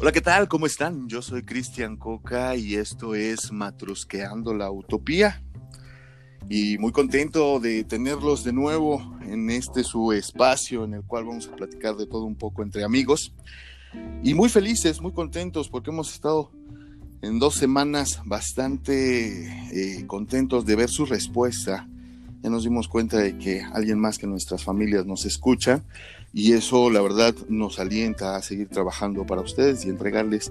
Hola, ¿qué tal? ¿Cómo están? Yo soy Cristian Coca y esto es Matrusqueando la Utopía. Y muy contento de tenerlos de nuevo en este su espacio en el cual vamos a platicar de todo un poco entre amigos. Y muy felices, muy contentos porque hemos estado en dos semanas bastante eh, contentos de ver su respuesta. Ya nos dimos cuenta de que alguien más que nuestras familias nos escucha y eso la verdad nos alienta a seguir trabajando para ustedes y entregarles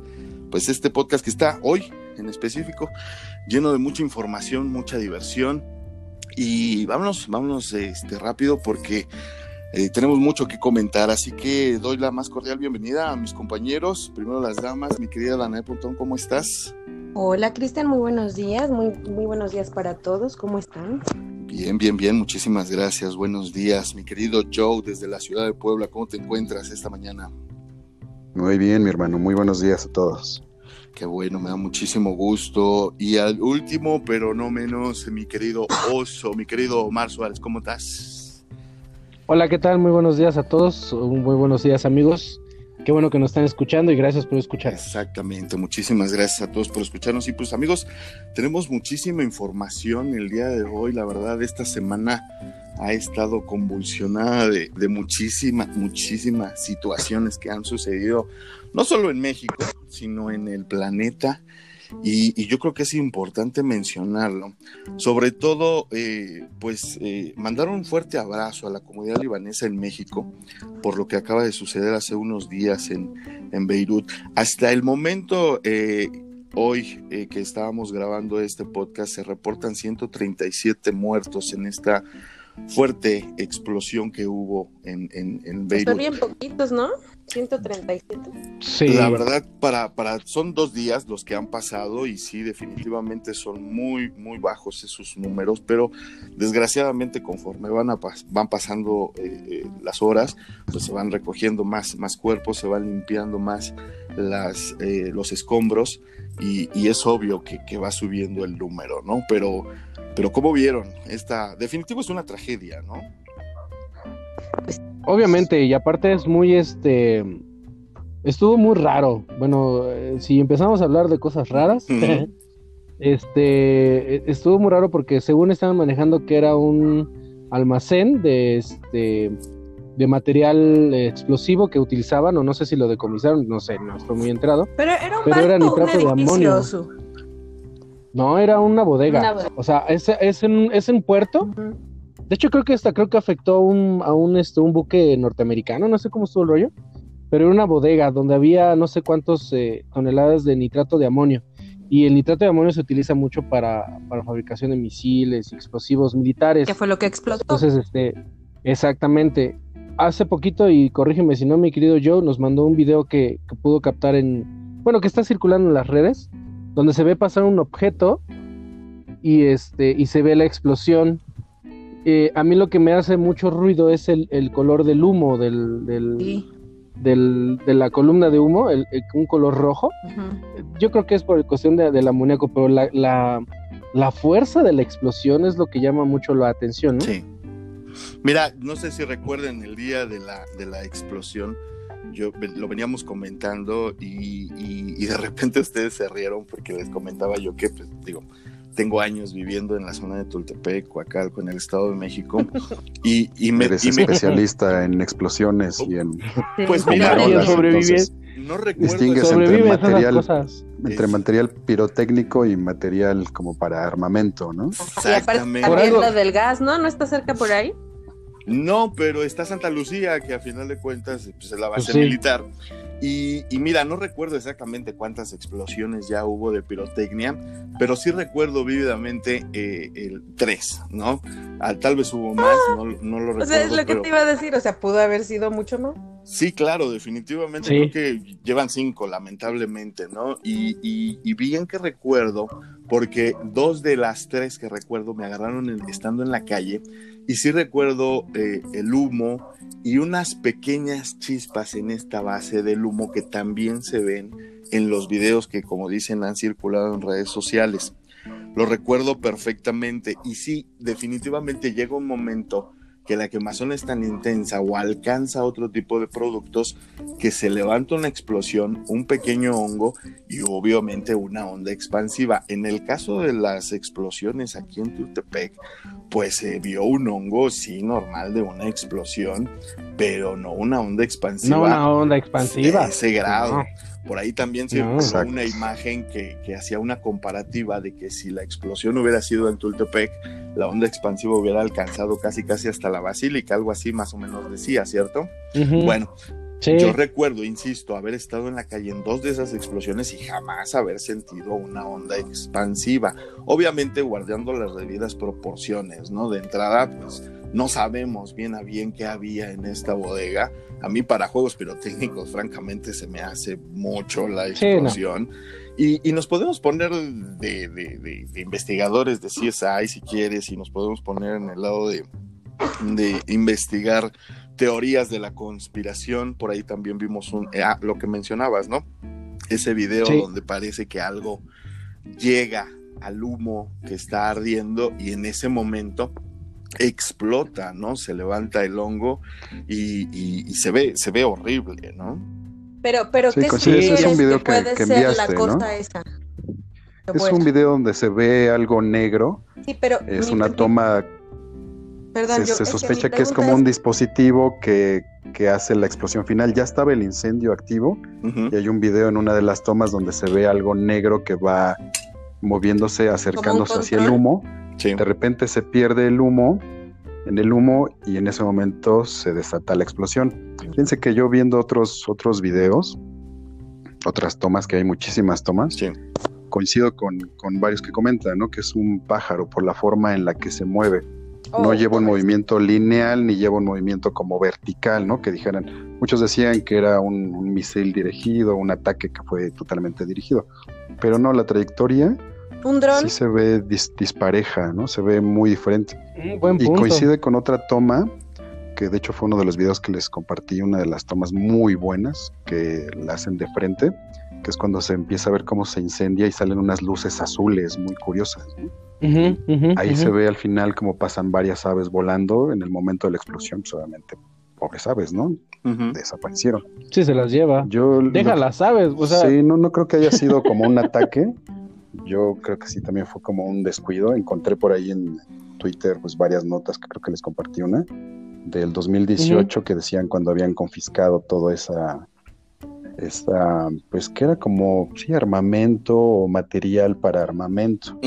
pues este podcast que está hoy en específico lleno de mucha información, mucha diversión y vámonos, vámonos este, rápido porque eh, tenemos mucho que comentar, así que doy la más cordial bienvenida a mis compañeros, primero las damas, mi querida Danae Pontón, ¿cómo estás? Hola Cristian, muy buenos días, muy, muy buenos días para todos, ¿cómo están? Bien, bien, bien, muchísimas gracias. Buenos días, mi querido Joe, desde la ciudad de Puebla. ¿Cómo te encuentras esta mañana? Muy bien, mi hermano. Muy buenos días a todos. Qué bueno, me da muchísimo gusto. Y al último, pero no menos, mi querido Oso, mi querido Omar Suárez, ¿cómo estás? Hola, ¿qué tal? Muy buenos días a todos. Muy buenos días, amigos. Qué bueno que nos están escuchando y gracias por escuchar. Exactamente, muchísimas gracias a todos por escucharnos. Y pues amigos, tenemos muchísima información el día de hoy. La verdad, esta semana ha estado convulsionada de, de muchísimas, muchísimas situaciones que han sucedido, no solo en México, sino en el planeta. Y, y, yo creo que es importante mencionarlo. Sobre todo, eh, pues eh, mandar un fuerte abrazo a la comunidad libanesa en México por lo que acaba de suceder hace unos días en, en Beirut. Hasta el momento, eh, hoy eh, que estábamos grabando este podcast, se reportan 137 muertos en esta fuerte explosión que hubo en, en, en Beirut. Están bien poquitos, ¿no? 137. Sí. La verdad, para, para, son dos días los que han pasado y sí, definitivamente son muy, muy bajos esos números, pero desgraciadamente conforme van, a, van pasando eh, eh, las horas, pues se van recogiendo más, más cuerpos, se van limpiando más las, eh, los escombros y, y es obvio que, que, va subiendo el número, ¿no? Pero, pero ¿cómo vieron? Esta, definitivo es una tragedia, ¿no? Obviamente, y aparte es muy este. Estuvo muy raro. Bueno, si empezamos a hablar de cosas raras, uh -huh. este estuvo muy raro porque según estaban manejando que era un almacén de este de material explosivo que utilizaban, o no sé si lo decomisaron, no sé, no estoy muy entrado. Pero era un pero era nitrato de amonio. No, era una bodega. Una bodega. O sea, es, es, en, es en puerto. Uh -huh. De hecho, creo que hasta creo que afectó a un, a un, este, un buque norteamericano, no sé cómo estuvo el rollo, pero era una bodega donde había no sé cuántos eh, toneladas de nitrato de amonio. Y el nitrato de amonio se utiliza mucho para, para fabricación de misiles y explosivos militares. ¿Qué fue lo que explotó? Entonces, este, exactamente. Hace poquito, y corrígeme si no, mi querido Joe nos mandó un video que, que pudo captar en, bueno, que está circulando en las redes, donde se ve pasar un objeto y, este, y se ve la explosión eh, a mí lo que me hace mucho ruido es el, el color del humo, del, del, sí. del, de la columna de humo, el, el, un color rojo. Uh -huh. Yo creo que es por cuestión de, del amoníaco, pero la, la, la, fuerza de la explosión es lo que llama mucho la atención, ¿no? Sí. Mira, no sé si recuerden el día de la, de la explosión, yo lo veníamos comentando y, y, y de repente ustedes se rieron porque les comentaba yo que, pues, digo, tengo años viviendo en la zona de Tultepec, Coacalco, en el Estado de México. Y, y me. Eres y me... especialista en explosiones y en. Pues mira, sobrevives. No recuerdo. Distingues entre material, entre material pirotécnico y material como para armamento, ¿no? Exactamente. Y aparte la del gas, ¿no? ¿No está cerca por ahí? No, pero está Santa Lucía, que a final de cuentas pues, es la base pues sí. militar. Y, y, mira, no recuerdo exactamente cuántas explosiones ya hubo de pirotecnia, pero sí recuerdo vívidamente eh, el 3, ¿no? Ah, tal vez hubo más, ah, no, no, lo recuerdo. O sea, es lo que te iba a decir, o sea, pudo haber sido mucho más. Sí, claro, definitivamente. Sí. Creo que llevan cinco, lamentablemente, ¿no? Y, y, y, bien que recuerdo, porque dos de las tres que recuerdo me agarraron en, estando en la calle, y sí recuerdo eh, el humo y unas pequeñas chispas en esta base del humo que también se ven en los videos que, como dicen, han circulado en redes sociales. Lo recuerdo perfectamente y sí, definitivamente llega un momento que la quemazón es tan intensa o alcanza otro tipo de productos que se levanta una explosión, un pequeño hongo y obviamente una onda expansiva. En el caso de las explosiones aquí en Tultepec, pues se vio un hongo, sí, normal de una explosión, pero no una onda expansiva. No una onda expansiva. De ese grado. Por ahí también se vio una imagen que, que, hacía una comparativa de que si la explosión hubiera sido en Tultepec, la onda expansiva hubiera alcanzado casi casi hasta la basílica, algo así más o menos decía, ¿cierto? Bueno, Yo recuerdo, insisto, haber estado en la calle en dos de esas explosiones y jamás haber sentido una onda expansiva. Obviamente guardando las debidas proporciones, ¿no? De entrada, pues no sabemos bien a bien qué había en esta bodega. A mí para juegos pirotécnicos, francamente, se me hace mucho la explosión. y, nos podemos poner de, investigadores de CSI si quieres, y nos podemos poner en el lado de, investigar teorías de la conspiración. Por ahí también vimos un, eh, ah, lo que mencionabas, ¿no? Ese video donde parece que algo llega al humo que está ardiendo y en ese momento explota, ¿no? Se levanta el hongo y, se ve, se ve horrible, ¿no? Pero, pero ¿qué es un video que, puede ser la costa esa? Es un video donde se ve algo negro. Sí, pero es una toma. Perdón, se, sospecha que, es como un dispositivo que, hace la explosión final. Ya estaba el incendio activo y hay un video en una de las tomas donde se ve algo negro que va moviéndose, acercándose hacia el humo de repente se pierde el humo en el humo y en ese momento se desata la explosión. Fíjense que yo viendo otros, otros videos, otras tomas, que hay muchísimas tomas, coincido con, varios que comentan, ¿no? Que es un pájaro por la forma en la que se mueve. No oh, lleva un movimiento lineal ni lleva un movimiento como vertical, ¿no? Que dijeran, muchos decían que era un, un misil dirigido, un ataque que fue totalmente dirigido, pero no, la trayectoria ¿Un dron? Sí se ve dispareja, ¿no? Se ve muy diferente. Mm, y coincide con otra toma, que de hecho fue uno de los videos que les compartí, una de las tomas muy buenas que la hacen de frente, que es cuando se empieza a ver cómo se incendia y salen unas luces azules muy curiosas. Ahí se ve al final cómo pasan varias aves volando en el momento de la explosión, solamente pues, pobres aves, ¿no? Desaparecieron. Sí, se las lleva. Yo, Deja las aves, o sea... Sí, no, no creo que haya sido como un ataque, yo creo que sí también fue como un descuido. Encontré por ahí en Twitter pues varias notas que creo que les compartí una del 2018 que decían cuando habían confiscado toda esa esta pues que era como sí armamento o material para armamento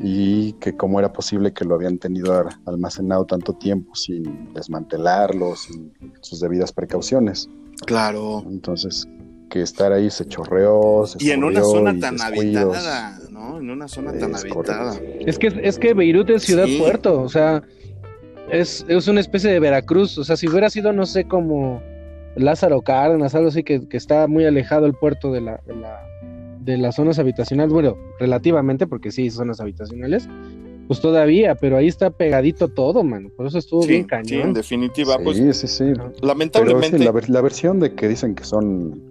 y que cómo era posible que lo habían tenido almacenado tanto tiempo sin desmantelarlo sin sus debidas precauciones. Claro. Entonces que estar ahí se chorreó. Se y en una zona tan habitada, ¿no? En una zona tan habitada. Es que, es que Beirut es ciudad puerto, o sea, es, es, una especie de Veracruz, o sea, si hubiera sido, no sé, como Lázaro Cárdenas, algo así, que, que está muy alejado el puerto de la, de la de las zonas habitacionales, bueno, relativamente, porque sí, zonas habitacionales, pues todavía, pero ahí está pegadito todo, mano. Por eso estuvo bien cañón. Sí, en definitiva, sí, pues. Sí, sí, Lamentablemente. la, la, versión de que dicen que son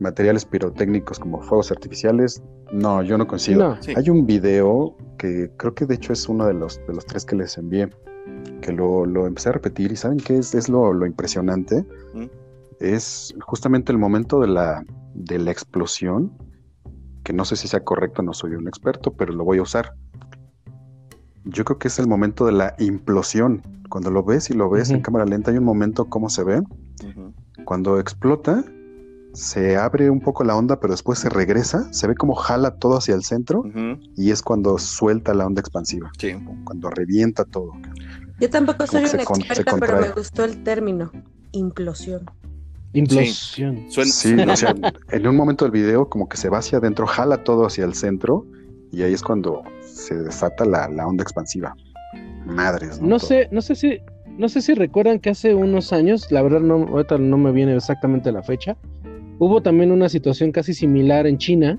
materiales pirotécnicos como fuegos artificiales, no, yo no consigo. Hay un video que creo que de hecho es uno de los, de los tres que les envié, que lo, lo empecé a repetir y ¿saben qué es, es lo, lo impresionante? ¿Mm? Es justamente el momento de la, de la explosión, que no sé si sea correcto, no soy un experto, pero lo voy a usar. Yo creo que es el momento de la implosión. Cuando lo ves y lo ves en cámara lenta, hay un momento, ¿cómo se ve? Cuando explota, se abre un poco la onda, pero después se regresa, se ve como jala todo hacia el centro y es cuando suelta la onda expansiva, cuando revienta todo. Yo tampoco soy una experta, pero me gustó el término, implosión. Implosión. Sí, o sea, en un momento del video como que se va hacia adentro, jala todo hacia el centro y ahí es cuando se desata la, onda expansiva. Madres. No, no sé, no sé si no sé si recuerdan que hace unos años, la verdad no, ahorita no me viene exactamente la fecha, Hubo también una situación casi similar en China,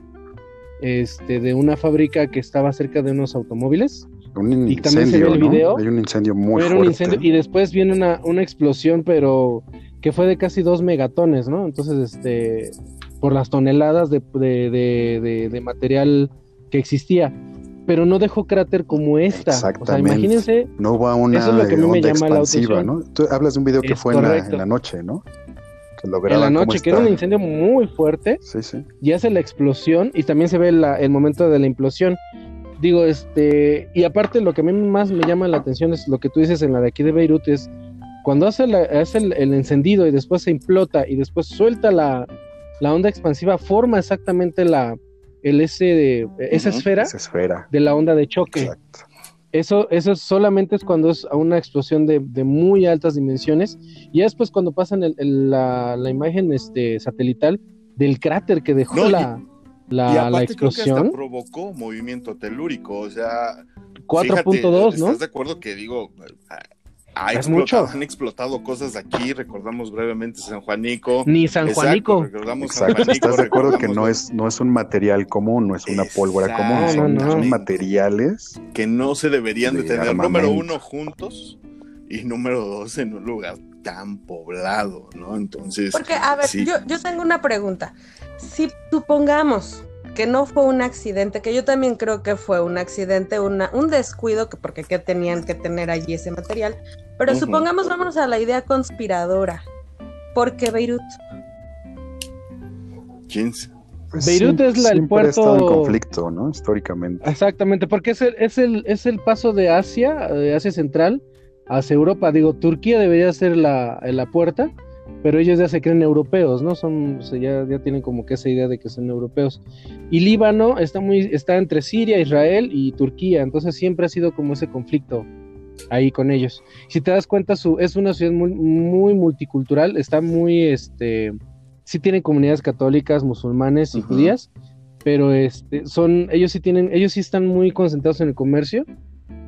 este, de una fábrica que estaba cerca de unos automóviles. Un incendio, y también se ve el video. Hay un incendio muy fuerte. y después viene una, una explosión, pero que fue de casi dos megatones, ¿no? Entonces, este, por las toneladas de, de, de, de material que existía. pero no dejó cráter como esta. Exactamente. O sea, imagínense. No hubo una eso es lo que a mí me llama la ¿no? Tú hablas de un video que fue en la, noche, ¿no? en la noche, que era un incendio muy fuerte. Sí, sí. Y hace la explosión y también se ve el momento de la implosión. Digo, este, y aparte lo que a mí más me llama la atención es lo que tú dices en la de aquí de Beirut, es cuando hace, el, encendido y después se implota y después suelta la, onda expansiva, forma exactamente la, el ese de, esa, esfera esfera de la onda de choque. Exacto. Eso, eso solamente es cuando es a una explosión de, muy altas dimensiones. Y después cuando pasan la, imagen este, satelital del cráter que dejó la, la, la, explosión. provocó movimiento telúrico, o sea. 4.2, ¿no? ¿Estás de acuerdo que digo, ha explotado, han explotado cosas aquí, recordamos brevemente San Juanico. Ni San Juanico. Recordamos San Juanico, ¿Estás de acuerdo que no es, no es un material común, no es una pólvora común, son, materiales que no se deberían de, tener, número uno, juntos y número dos, en un lugar tan poblado, ¿no? Entonces... Porque, a ver, yo, yo tengo una pregunta. Si supongamos que no fue un accidente, que yo también creo que fue un accidente, una, un descuido, que porque ¿qué tenían que tener allí ese material, pero supongamos, vamos a la idea conspiradora. ¿Por qué Beirut? ¿Quién? Pues Beirut es la, el puerto. en conflicto, ¿no? Históricamente. Exactamente, porque es el, es el, es el paso de Asia, de Asia Central, hacia Europa. Digo, Turquía debería ser la, la puerta, pero ellos ya se creen europeos, ¿no? Son, ya, ya tienen como que esa idea de que son europeos. Y Líbano está muy, está entre Siria, Israel y Turquía, entonces siempre ha sido como ese conflicto ahí con ellos. Si te das cuenta, su, es una ciudad muy, muy multicultural, está muy, este, sí tienen comunidades católicas, musulmanes y judías, pero este, son, ellos sí tienen, ellos sí están muy concentrados en el comercio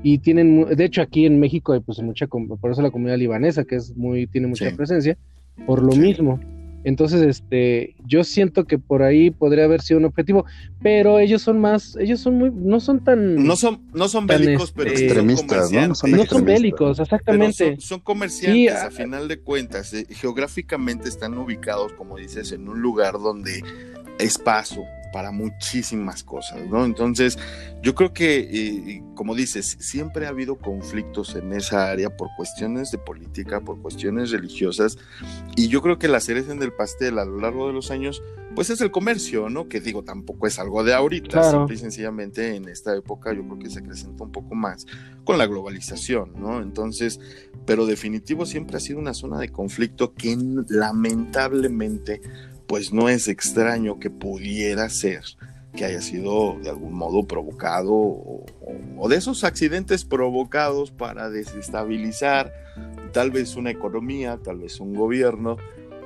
y tienen, de hecho aquí en México hay pues mucha, por eso la comunidad libanesa que es muy, tiene mucha presencia, por lo mismo. Entonces, este, yo siento que por ahí podría haber sido un objetivo, pero ellos son más, ellos son muy, no son tan, no son, no son bélicos, pero este, extremistas, ¿no? son, bélicos, exactamente. Son, comerciantes, a, final de cuentas, eh, geográficamente están ubicados, como dices, en un lugar donde es paso, para muchísimas cosas, ¿no? Entonces, yo creo que, eh, como dices, siempre ha habido conflictos en esa área por cuestiones de política, por cuestiones religiosas, y yo creo que la cereza en el pastel a lo largo de los años, pues es el comercio, ¿no? Que digo, tampoco es algo de ahorita, simple y sencillamente en esta época yo creo que se acrecenta un poco más con la globalización, ¿no? Entonces, pero definitivo siempre ha sido una zona de conflicto que lamentablemente pues no es extraño que pudiera ser que haya sido de algún modo provocado o, de esos accidentes provocados para desestabilizar tal vez una economía, tal vez un gobierno,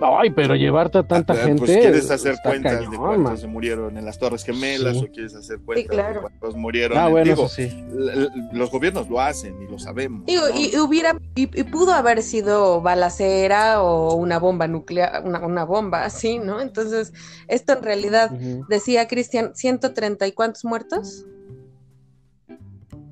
Ay, pero llevarte a tanta pues, gente. Pues quieres hacer cuentas de cuántos se murieron en las Torres Gemelas o quieres hacer cuentas de cuántos murieron. Ah, bueno, eso sí. Los gobiernos lo hacen y lo sabemos. Digo, y hubiera, y, pudo haber sido balacera o una bomba nuclear, una, bomba así, ¿no? Entonces, esto en realidad, decía Cristian, 130 y cuántos muertos?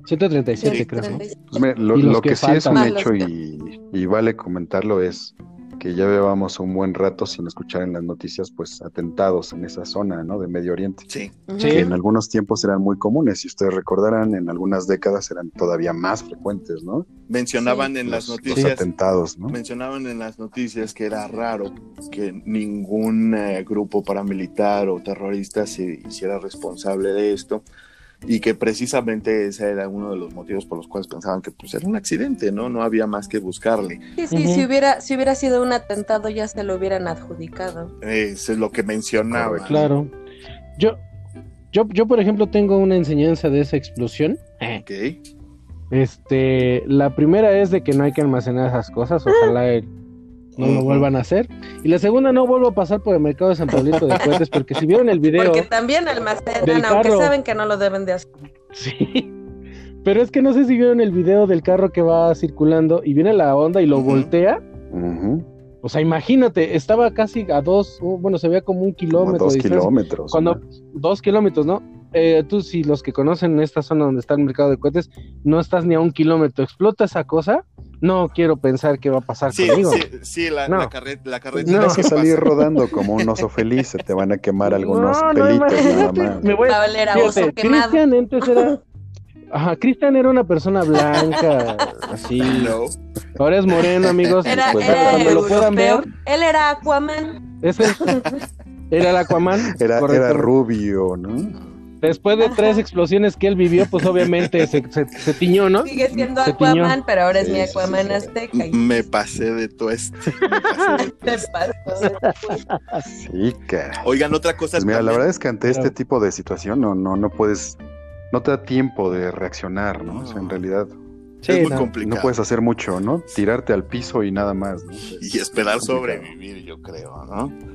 137, creo. Pues lo, que, sí es un hecho y, y, vale comentarlo es que ya llevamos un buen rato sin escuchar en las noticias, pues atentados en esa zona, ¿no? De Medio Oriente. Sí. Que en algunos tiempos eran muy comunes. Si ustedes recordarán, en algunas décadas eran todavía más frecuentes, ¿no? Mencionaban en las noticias. atentados, ¿no? Mencionaban en las noticias que era raro que ningún eh, grupo paramilitar o terrorista se hiciera responsable de esto y que precisamente ese era uno de los motivos por los cuales pensaban que pues era un accidente, ¿no? No había más que buscarle. Sí, sí, si hubiera si hubiera sido un atentado ya se lo hubieran adjudicado. Eso es lo que mencionaba. Claro. Yo yo yo por ejemplo tengo una enseñanza de esa explosión. Ok. Este, la primera es de que no hay que almacenar esas cosas, ojalá el no lo vuelvan a hacer. Y la segunda, no vuelvo a pasar por el mercado de San Pablito de Cohetes, porque si vieron el video. Porque también almacenan, aunque saben que no lo deben de hacer. Sí. Pero es que no sé si vieron el video del carro que va circulando y viene la onda y lo voltea. O sea, imagínate, estaba casi a dos, bueno, se veía como un kilómetro. dos kilómetros. Cuando, dos kilómetros, ¿no? Eh, tú, si los que conocen esta zona donde está el mercado de cohetes, no estás ni a un kilómetro, explota esa cosa no quiero pensar qué va a pasar conmigo. Sí, sí, la, la, carreta. La carreta no. Tienes que salir rodando como un oso feliz, se te van a quemar algunos pelitos nada más. Me voy a valer a oso quemado. Cristian antes era, Ajá, Cristian era una persona blanca, así. No. Ahora es moreno, amigos. Era, pues, cuando lo puedan ver. Él era Aquaman. Ese era el Aquaman. Era, era rubio, ¿no? Después de tres explosiones que él vivió, pues obviamente se, se, tiñó, ¿no? Sigue siendo Aquaman, pero ahora es mi Aquaman azteca. Me pasé de todo esto. Te Sí, cara. Oigan, otra cosa. Pues mira, la verdad es que ante este tipo de situación no, no, no puedes, no te da tiempo de reaccionar, ¿no? O sea, en realidad. es muy complicado. No puedes hacer mucho, ¿no? Tirarte al piso y nada más. ¿no? Y esperar sobrevivir, yo creo, ¿no?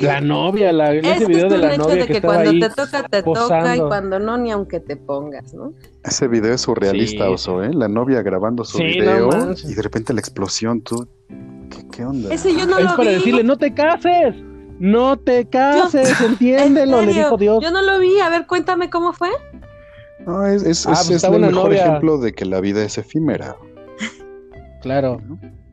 La novia, la, ese video de la novia que, cuando te toca, te toca y cuando no, ni aunque te pongas, ¿no? Ese video es surrealista, Oso, ¿eh? La novia grabando su video y de repente la explosión, tú. ¿Qué, onda? Ese yo no es lo para decirle, no te cases. No te cases, entiéndelo, le dijo Dios. Yo no lo vi, a ver, cuéntame cómo fue. No, es, es, ah, pues el mejor ejemplo de que la vida es efímera. Claro.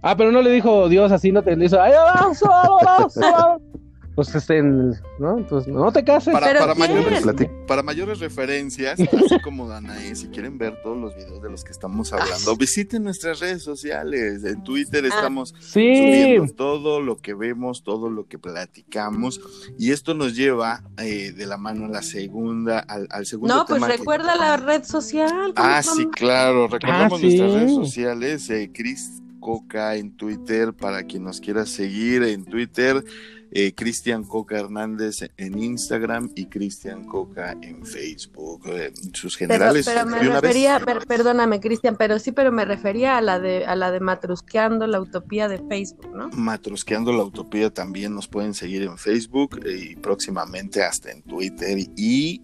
Ah, pero no le dijo Dios así, no te le hizo. ¡Ay, pues estén, ¿no? Entonces, no te cases. Para, para mayores, para mayores referencias, así como Danae, si quieren ver todos los videos de los que estamos hablando, visiten nuestras redes sociales. En Twitter ah. estamos subiendo todo lo que vemos, todo lo que platicamos. Y esto nos lleva eh, de la mano a la segunda, al, al segundo No, pues recuerda la red social. Ah, sí, claro. Recordamos ah, nuestras redes sociales. Eh, Chris Coca en Twitter, para quien nos quiera seguir en Twitter eh, Cristian Coca Hernández en Instagram y Cristian Coca en Facebook. Eh, sus generales. Pero, me refería, perdóname, Cristian, pero sí, pero me refería a la de a la de Matrusqueando la Utopía de Facebook, ¿no? Matrusqueando la Utopía también nos pueden seguir en Facebook eh, y próximamente hasta en Twitter y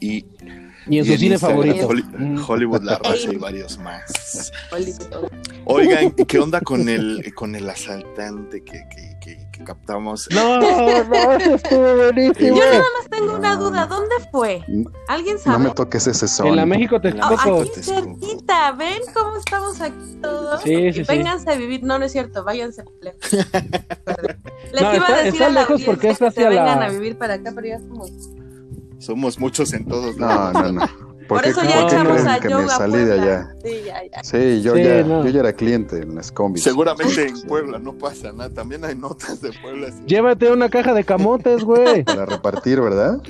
y, y en su cine favorito. Hollywood, La Raza y varios más. Oigan, ¿qué onda con el, con el asaltante que, que, que, captamos? No, no, estuvo buenísimo. Yo nada más tengo una duda, ¿dónde fue? ¿Alguien sabe? No me toques ese son. En la México te oh, Aquí cerquita, ¿ven cómo estamos aquí todos? Sí, sí, Vénganse a vivir, no, no es cierto, váyanse lejos. Les iba a decir a la lejos porque es hacia que se vengan a vivir para acá, pero ya somos somos muchos en todos lados. No, no, no. ¿Por, eso ya echamos a que me salí de allá? Sí, ya, ya. Sí, yo, ya, yo ya era cliente en las combis. Seguramente en Puebla no pasa nada. También hay notas de Puebla. Llévate una caja de camotes, güey. Para repartir, ¿verdad?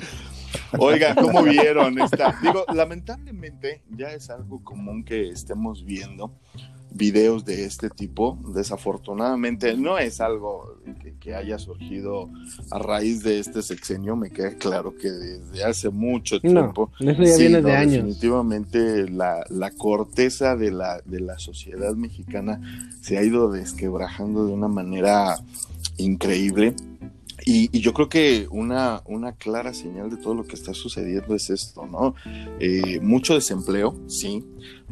Oiga, ¿cómo vieron esta? Digo, lamentablemente ya es algo común que estemos viendo videos de este tipo. Desafortunadamente no es algo que, haya surgido a raíz de este sexenio, me queda claro que desde hace mucho tiempo. No, eso ya viene de años. Definitivamente la, la, corteza de la, de la sociedad mexicana se ha ido desquebrajando de una manera increíble. Y, yo creo que una, una clara señal de todo lo que está sucediendo es esto, ¿no? Eh, mucho desempleo, sí,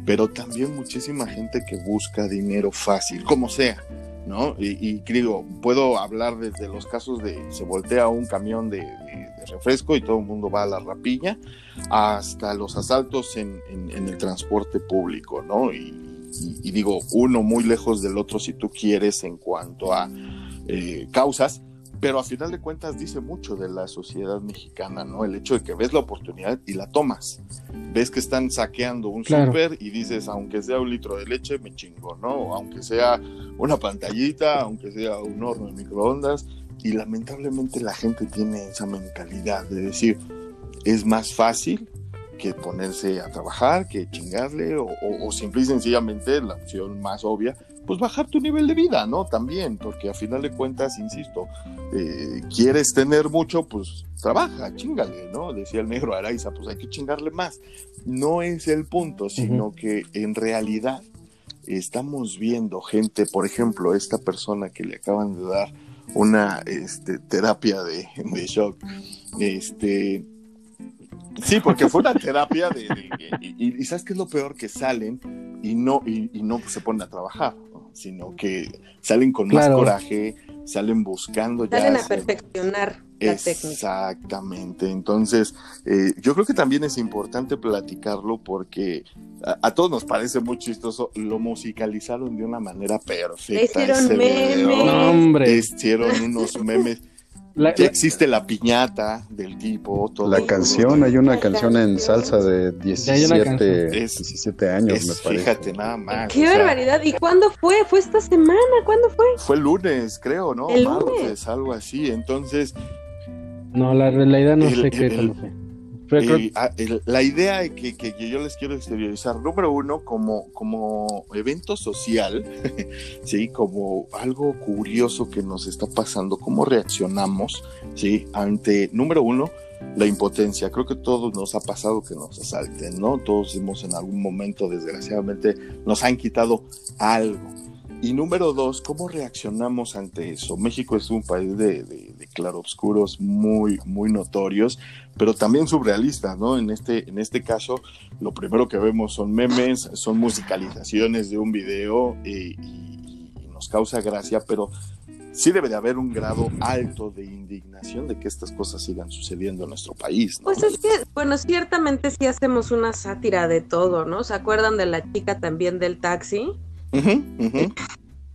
pero también muchísima gente que busca dinero fácil, como sea, ¿no? Y, digo, puedo hablar desde los casos de se voltea un camión de, refresco y todo el mundo va a la rapiña, hasta los asaltos en, el transporte público, ¿no? Y, digo, uno muy lejos del otro si tú quieres en cuanto a eh, causas, pero a final de cuentas dice mucho de la sociedad mexicana, ¿no? El hecho de que ves la oportunidad y la tomas. Ves que están saqueando un súper y dices, aunque sea un litro de leche, me chingo, ¿no? Aunque sea una pantallita, aunque sea un horno de microondas. Y lamentablemente la gente tiene esa mentalidad de decir, es más fácil que ponerse a trabajar, que chingarle, o, o simple y sencillamente la opción más obvia, pues bajar tu nivel de vida, ¿no? También, porque a final de cuentas, insisto, eh, quieres tener mucho, pues trabaja, chingale, ¿no? Decía el negro Araiza, pues hay que chingarle más. No es el punto, sino que en realidad estamos viendo gente, por ejemplo, esta persona que le acaban de dar una este, terapia de, de shock, este, Sí, porque fue una terapia de, y, sabes qué es lo peor que salen y no y, no se ponen a trabajar sino que salen con más coraje, salen buscando ya. Salen a perfeccionar la técnica. Exactamente. Entonces, eh, yo creo que también es importante platicarlo porque a, todos nos parece muy chistoso. Lo musicalizaron de una manera perfecta. Hicieron memes. Hicieron unos memes. Ya existe la piñata del tipo. la canción, hay una canción en salsa de 17, 17 años, me parece. Fíjate, nada más. Qué barbaridad. ¿Y cuándo fue? ¿Fue esta semana? ¿Cuándo fue? Fue el lunes, creo, ¿no? El lunes. algo así. Entonces. No, la realidad no sé qué fue. Ah, la idea que, que, yo les quiero exteriorizar, número uno, como, como evento social, ¿sí? como algo curioso que nos está pasando, cómo reaccionamos ¿sí? ante, número uno, la impotencia. Creo que todos nos ha pasado que nos asalten, ¿no? Todos hemos en algún momento, desgraciadamente, nos han quitado algo. Y número dos, ¿cómo reaccionamos ante eso? México es un país de, de, de, claroscuros muy, muy notorios, pero también surrealistas, ¿no? En este, en este caso, lo primero que vemos son memes, son musicalizaciones de un video y, nos causa gracia, pero sí debe de haber un grado alto de indignación de que estas cosas sigan sucediendo en nuestro país. ¿no? Pues es que, bueno, ciertamente sí hacemos una sátira de todo, ¿no? ¿Se acuerdan de la chica también del taxi?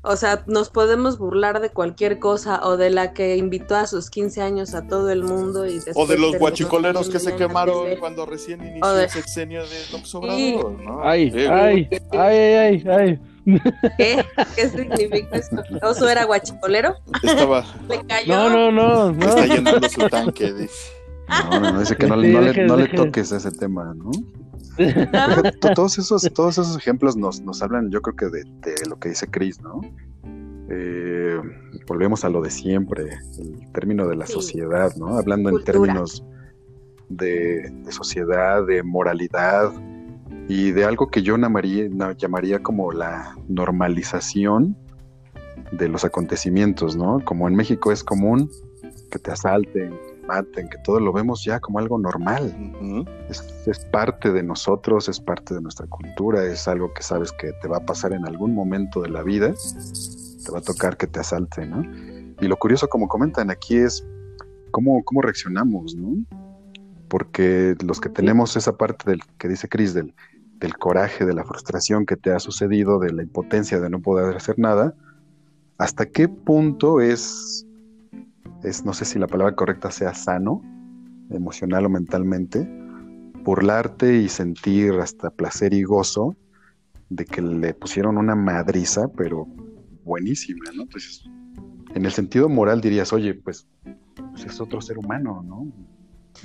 O sea, nos podemos burlar de cualquier cosa o de la que invitó a sus 15 años a todo el mundo y O de los guachicoleros que se quemaron cuando recién inició el sexenio de López Obrador, ¿no? Ay, ay, ay, ay, ay, ¿Qué? ¿Qué significa esto? ¿Oso era guachicolero? Estaba... ¿Le cayó? No, no, no. no. Está llenando su tanque, dice. No, no, no, dice que no, no, le, no le toques ese tema, ¿no? Todos esos, todos esos ejemplos nos, nos hablan, yo creo que de, lo que dice Chris, ¿no? Eh, volvemos a lo de siempre, el término de la sociedad, ¿no? Hablando en términos de, sociedad, de moralidad y de algo que yo llamaría, llamaría como la normalización de los acontecimientos, ¿no? Como en México es común que te asalten, maten, que todo lo vemos ya como algo normal. es, parte de nosotros, es parte de nuestra cultura, es algo que sabes que te va a pasar en algún momento de la vida, te va a tocar que te asalte, ¿no? Y lo curioso, como comentan aquí, es cómo, cómo reaccionamos, ¿no? Porque los que tenemos esa parte del que dice Cris, del, del coraje, de la frustración que te ha sucedido, de la impotencia de no poder hacer nada, ¿hasta qué punto es no sé si la palabra correcta sea sano, emocional o mentalmente, burlarte y sentir hasta placer y gozo de que le pusieron una madriza, pero buenísima, ¿no? Entonces, en el sentido moral dirías, oye, pues, pues es otro ser humano, ¿no?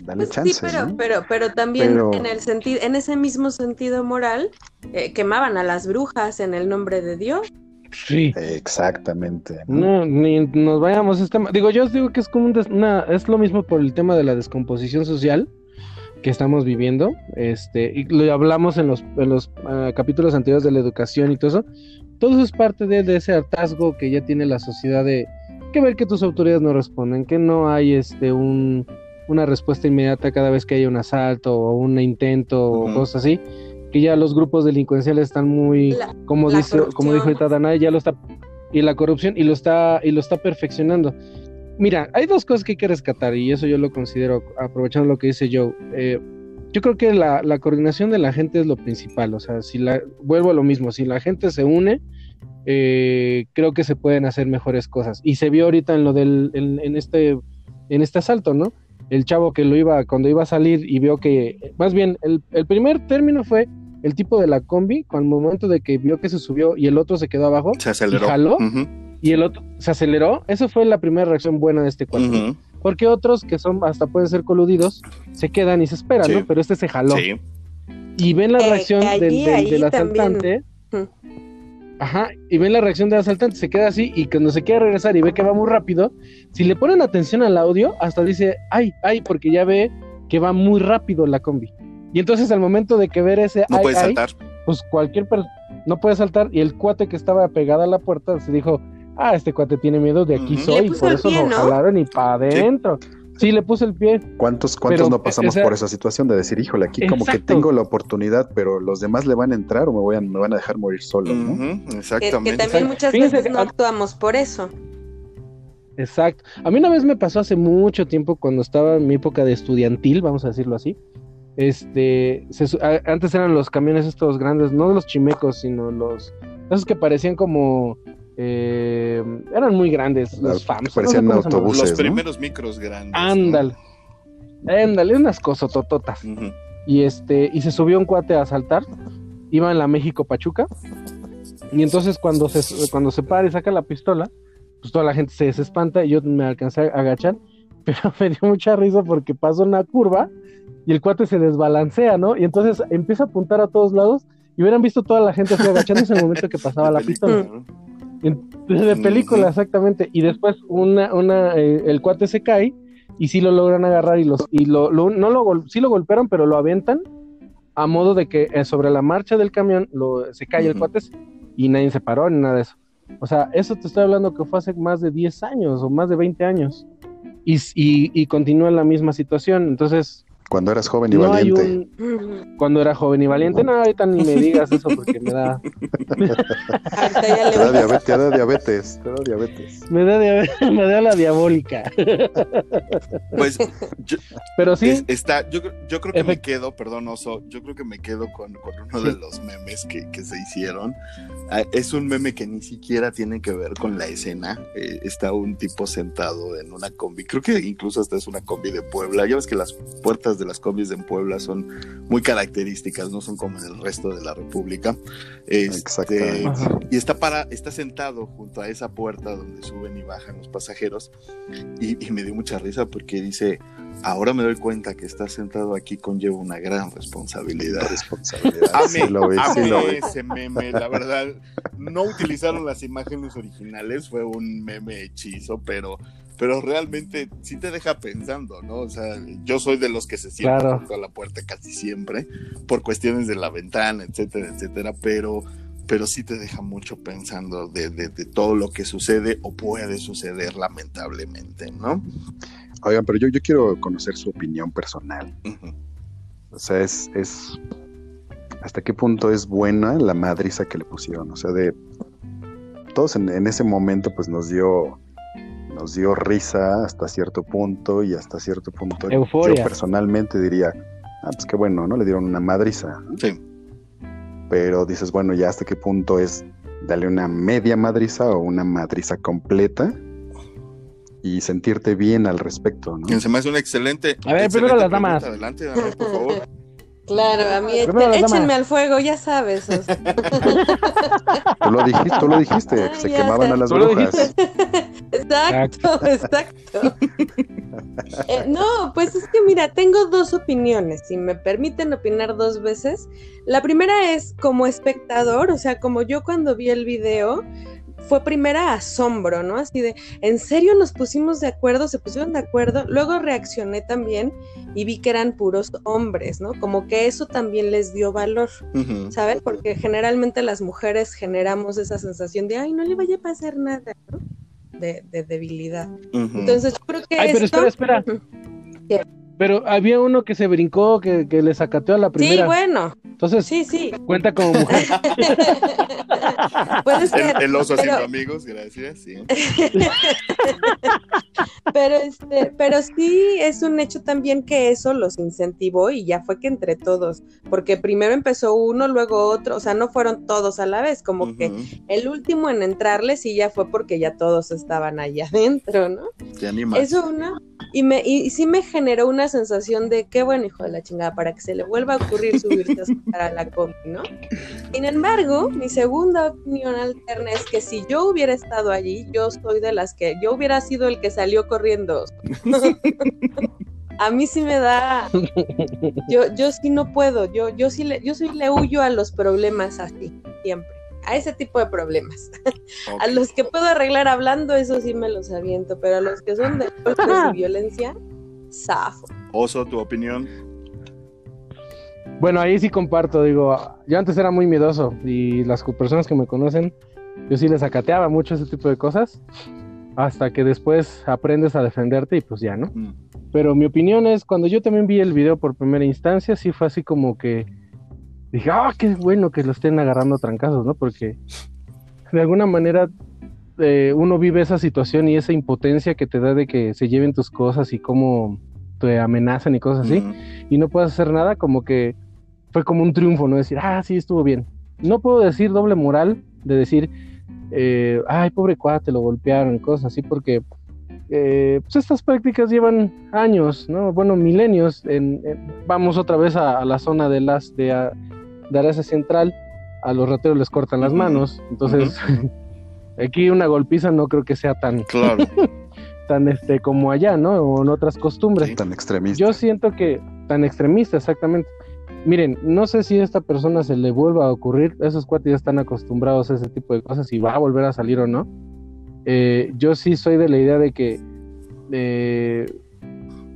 Dale pues chance. Sí, pero, pero, pero también en el sentido, en ese mismo sentido moral, eh, quemaban a las brujas en el nombre de Dios. Sí. Exactamente. ¿no? ni nos vayamos a este Digo, yo os digo que es como una, es lo mismo por el tema de la descomposición social que estamos viviendo. Este, y lo hablamos en los, en los ah, capítulos anteriores de la educación y todo eso. Todo eso es parte de, ese hartazgo que ya tiene la sociedad de que ver que tus autoridades no responden, que no hay este un, una respuesta inmediata cada vez que hay un asalto o un intento o cosas así que ya los grupos delincuenciales están muy, como dice, como dijo ahorita Danae, ya lo está, y la corrupción, y lo está, y lo está perfeccionando. Mira, hay dos cosas que hay que rescatar, y eso yo lo considero, aprovechando lo que dice Joe. Eh, yo creo que la, coordinación de la gente es lo principal. O sea, si la, vuelvo a lo mismo, si la gente se une, eh, creo que se pueden hacer mejores cosas. Y se vio ahorita en lo del, en, este, en este asalto, ¿no? El chavo que lo iba, cuando iba a salir y vio que, más bien, el, el primer término fue el tipo de la combi, cuando el momento de que vio que se subió y el otro se quedó abajo, se aceleró. Y jaló, y el otro se aceleró, eso fue la primera reacción buena de este cuarto. Porque otros que son hasta pueden ser coludidos, se quedan y se esperan, ¿no? Pero este se jaló. Sí. Y ven la eh, reacción del, asaltante. Ajá, y ven la reacción del asaltante, se queda así y cuando se quiere regresar y ve que va muy rápido, si le ponen atención al audio, hasta dice, ay, ay, porque ya ve que va muy rápido la combi. Y entonces al momento de que ver ese... No puede saltar. Pues cualquier persona no puede saltar y el cuate que estaba pegado a la puerta se dijo, ah, este cuate tiene miedo, de aquí soy, y por eso lo jalaron y para adentro. Sí. le puse el pie. ¿Cuántos, cuántos no pasamos por esa situación de decir, híjole, aquí como que tengo la oportunidad, pero los demás le van a entrar o me, voy a, me van a dejar morir solo, ¿no? Exactamente. Que, también muchas veces no actuamos por eso. Exacto. A mí una vez me pasó hace mucho tiempo cuando estaba en mi época de estudiantil, vamos a decirlo así. Este, antes eran los camiones estos grandes, no los chimecos, sino los, esos que parecían como, Eh, eran muy grandes los FAMs. Parecían autobuses. Los primeros micros grandes. Ándale. Ándale, unas cosas tototas. Y este, y se subió un cuate a saltar. Iba en la México Pachuca. Y entonces cuando se, cuando se para y saca la pistola, pues toda la gente se espanta y yo me alcancé a agachar. Pero me dio mucha risa porque pasó una curva y el cuate se desbalancea, ¿no? Y entonces empieza a apuntar a todos lados y hubieran visto toda la gente así agachándose en el momento que pasaba la pistola. De película, exactamente. Y después una, una, eh, el cuate se cae y sí lo logran agarrar y los y lo, no lo sí lo golpearon, pero lo aventan a modo de que eh, sobre la marcha del camión lo, se cae el cuate y nadie se paró ni nada de eso. O sea, eso te estoy hablando que fue hace más de 10 años o más de 20 años. Y, y, y continúa en la misma situación. Entonces, cuando eras joven y valiente. Cuando era joven y valiente, no, ahorita ni me digas eso porque me da. te da diabetes, te da diabetes, te da diabetes. Me da, me da la diabólica. Pues, yo, pero sí. está, yo, yo creo que me quedo, perdón, Oso, yo creo que me quedo con, con uno de los memes que, que, se hicieron. Ah, es un meme que ni siquiera tiene que ver con la escena. Eh, está un tipo sentado en una combi, creo que incluso hasta es una combi de Puebla. Ya ves que las puertas de las combis en Puebla son muy características, no son como en el resto de la República. Este, y está para, está sentado junto a esa puerta donde suben y bajan los pasajeros. Y, me dio mucha risa porque dice, ahora me doy cuenta que estar sentado aquí conlleva una gran responsabilidad. responsabilidad. ese meme, la verdad. No utilizaron las imágenes originales, fue un meme hechizo, pero pero realmente sí te deja pensando, ¿no? O sea, yo soy de los que se sientan junto a la puerta casi siempre, por cuestiones de la ventana, etcétera, etcétera, pero, pero sí te deja mucho pensando de, de, todo lo que sucede o puede suceder lamentablemente, ¿no? Oigan, pero yo, yo quiero conocer su opinión personal. O sea, es, es hasta qué punto es buena la madriza que le pusieron. O sea, de todos en, en ese momento pues nos dio nos dio risa hasta cierto punto y hasta cierto punto yo personalmente diría, ah, pues qué bueno, ¿no? Le dieron una madriza. Sí. Pero dices, bueno, ya hasta qué punto es darle una media madriza o una madriza completa y sentirte bien al respecto, ¿no? Se me hace un excelente. A ver, primero las damas. Adelante, dame, por favor. Claro, a mí échenme al fuego, ya sabes. tú lo dijiste, tú lo dijiste, se quemaban a las brujas. Exacto, exacto. Eh, no, pues es que mira, tengo dos opiniones, si me permiten opinar dos veces. La primera es como espectador, o sea, como yo cuando vi el video, fue primera asombro, ¿no? Así de, ¿en serio nos pusimos de acuerdo? Se pusieron de acuerdo. Luego reaccioné también y vi que eran puros hombres, ¿no? Como que eso también les dio valor, ¿sabes? Porque generalmente las mujeres generamos esa sensación de, ay, no le vaya a pasar nada, ¿no? De, debilidad. Entonces, yo creo que. Ay, pero espera, espera. Pero había uno que se brincó, que, que le sacateó a la primera. Sí, bueno. Entonces, sí, sí. cuenta como mujer. Puede ser. El, oso pero... amigos, gracias. Sí. pero, este, pero sí es un hecho también que eso los incentivó y ya fue que entre todos, porque primero empezó uno, luego otro, o sea, no fueron todos a la vez, como que el último en entrarles y ya fue porque ya todos estaban allá adentro, ¿no? Te animas. Eso una, y me, y sí me generó una sensación de qué bueno, hijo de la chingada, para que se le vuelva a ocurrir subirte a la combi, ¿no? Sin embargo, mi segunda opinión alterna es que si yo hubiera estado allí, yo soy de las que, yo hubiera sido el que salió corriendo. a mí sí me da, yo, yo sí no puedo, yo, yo sí le, yo sí le huyo a los problemas así, siempre a ese tipo de problemas. A los que puedo arreglar hablando, eso sí me los aviento, pero a los que son de violencia, zafo. Oso, tu opinión. Bueno, ahí sí comparto, digo, yo antes era muy miedoso y las personas que me conocen, yo sí les acateaba mucho ese tipo de cosas, hasta que después aprendes a defenderte y pues ya, ¿no? Mm. Pero mi opinión es, cuando yo también vi el video por primera instancia, sí fue así como que dije, ah, qué bueno que lo estén agarrando a trancazos, ¿no? Porque de alguna manera eh, uno vive esa situación y esa impotencia que te da de que se lleven tus cosas y cómo te amenazan y cosas así, y no puedes hacer nada, como que fue como un triunfo, ¿no? Decir, ah, sí, estuvo bien. No puedo decir doble moral de decir, eh, ay, pobre cuate, lo golpearon, cosas así, porque eh, pues estas prácticas llevan años, ¿no? Bueno, milenios. En, vamos otra vez a, la zona de las de, Arabia Central, a los rateros les cortan las manos, entonces aquí una golpiza no creo que sea tan claro. tan este como allá, ¿no? O en otras costumbres. tan extremista. Yo siento que tan extremista, exactamente. Miren, no sé si a esta persona se le vuelva a ocurrir, esos cuates ya están acostumbrados a ese tipo de cosas y va a volver a salir o no. Eh, yo sí soy de la idea de que eh,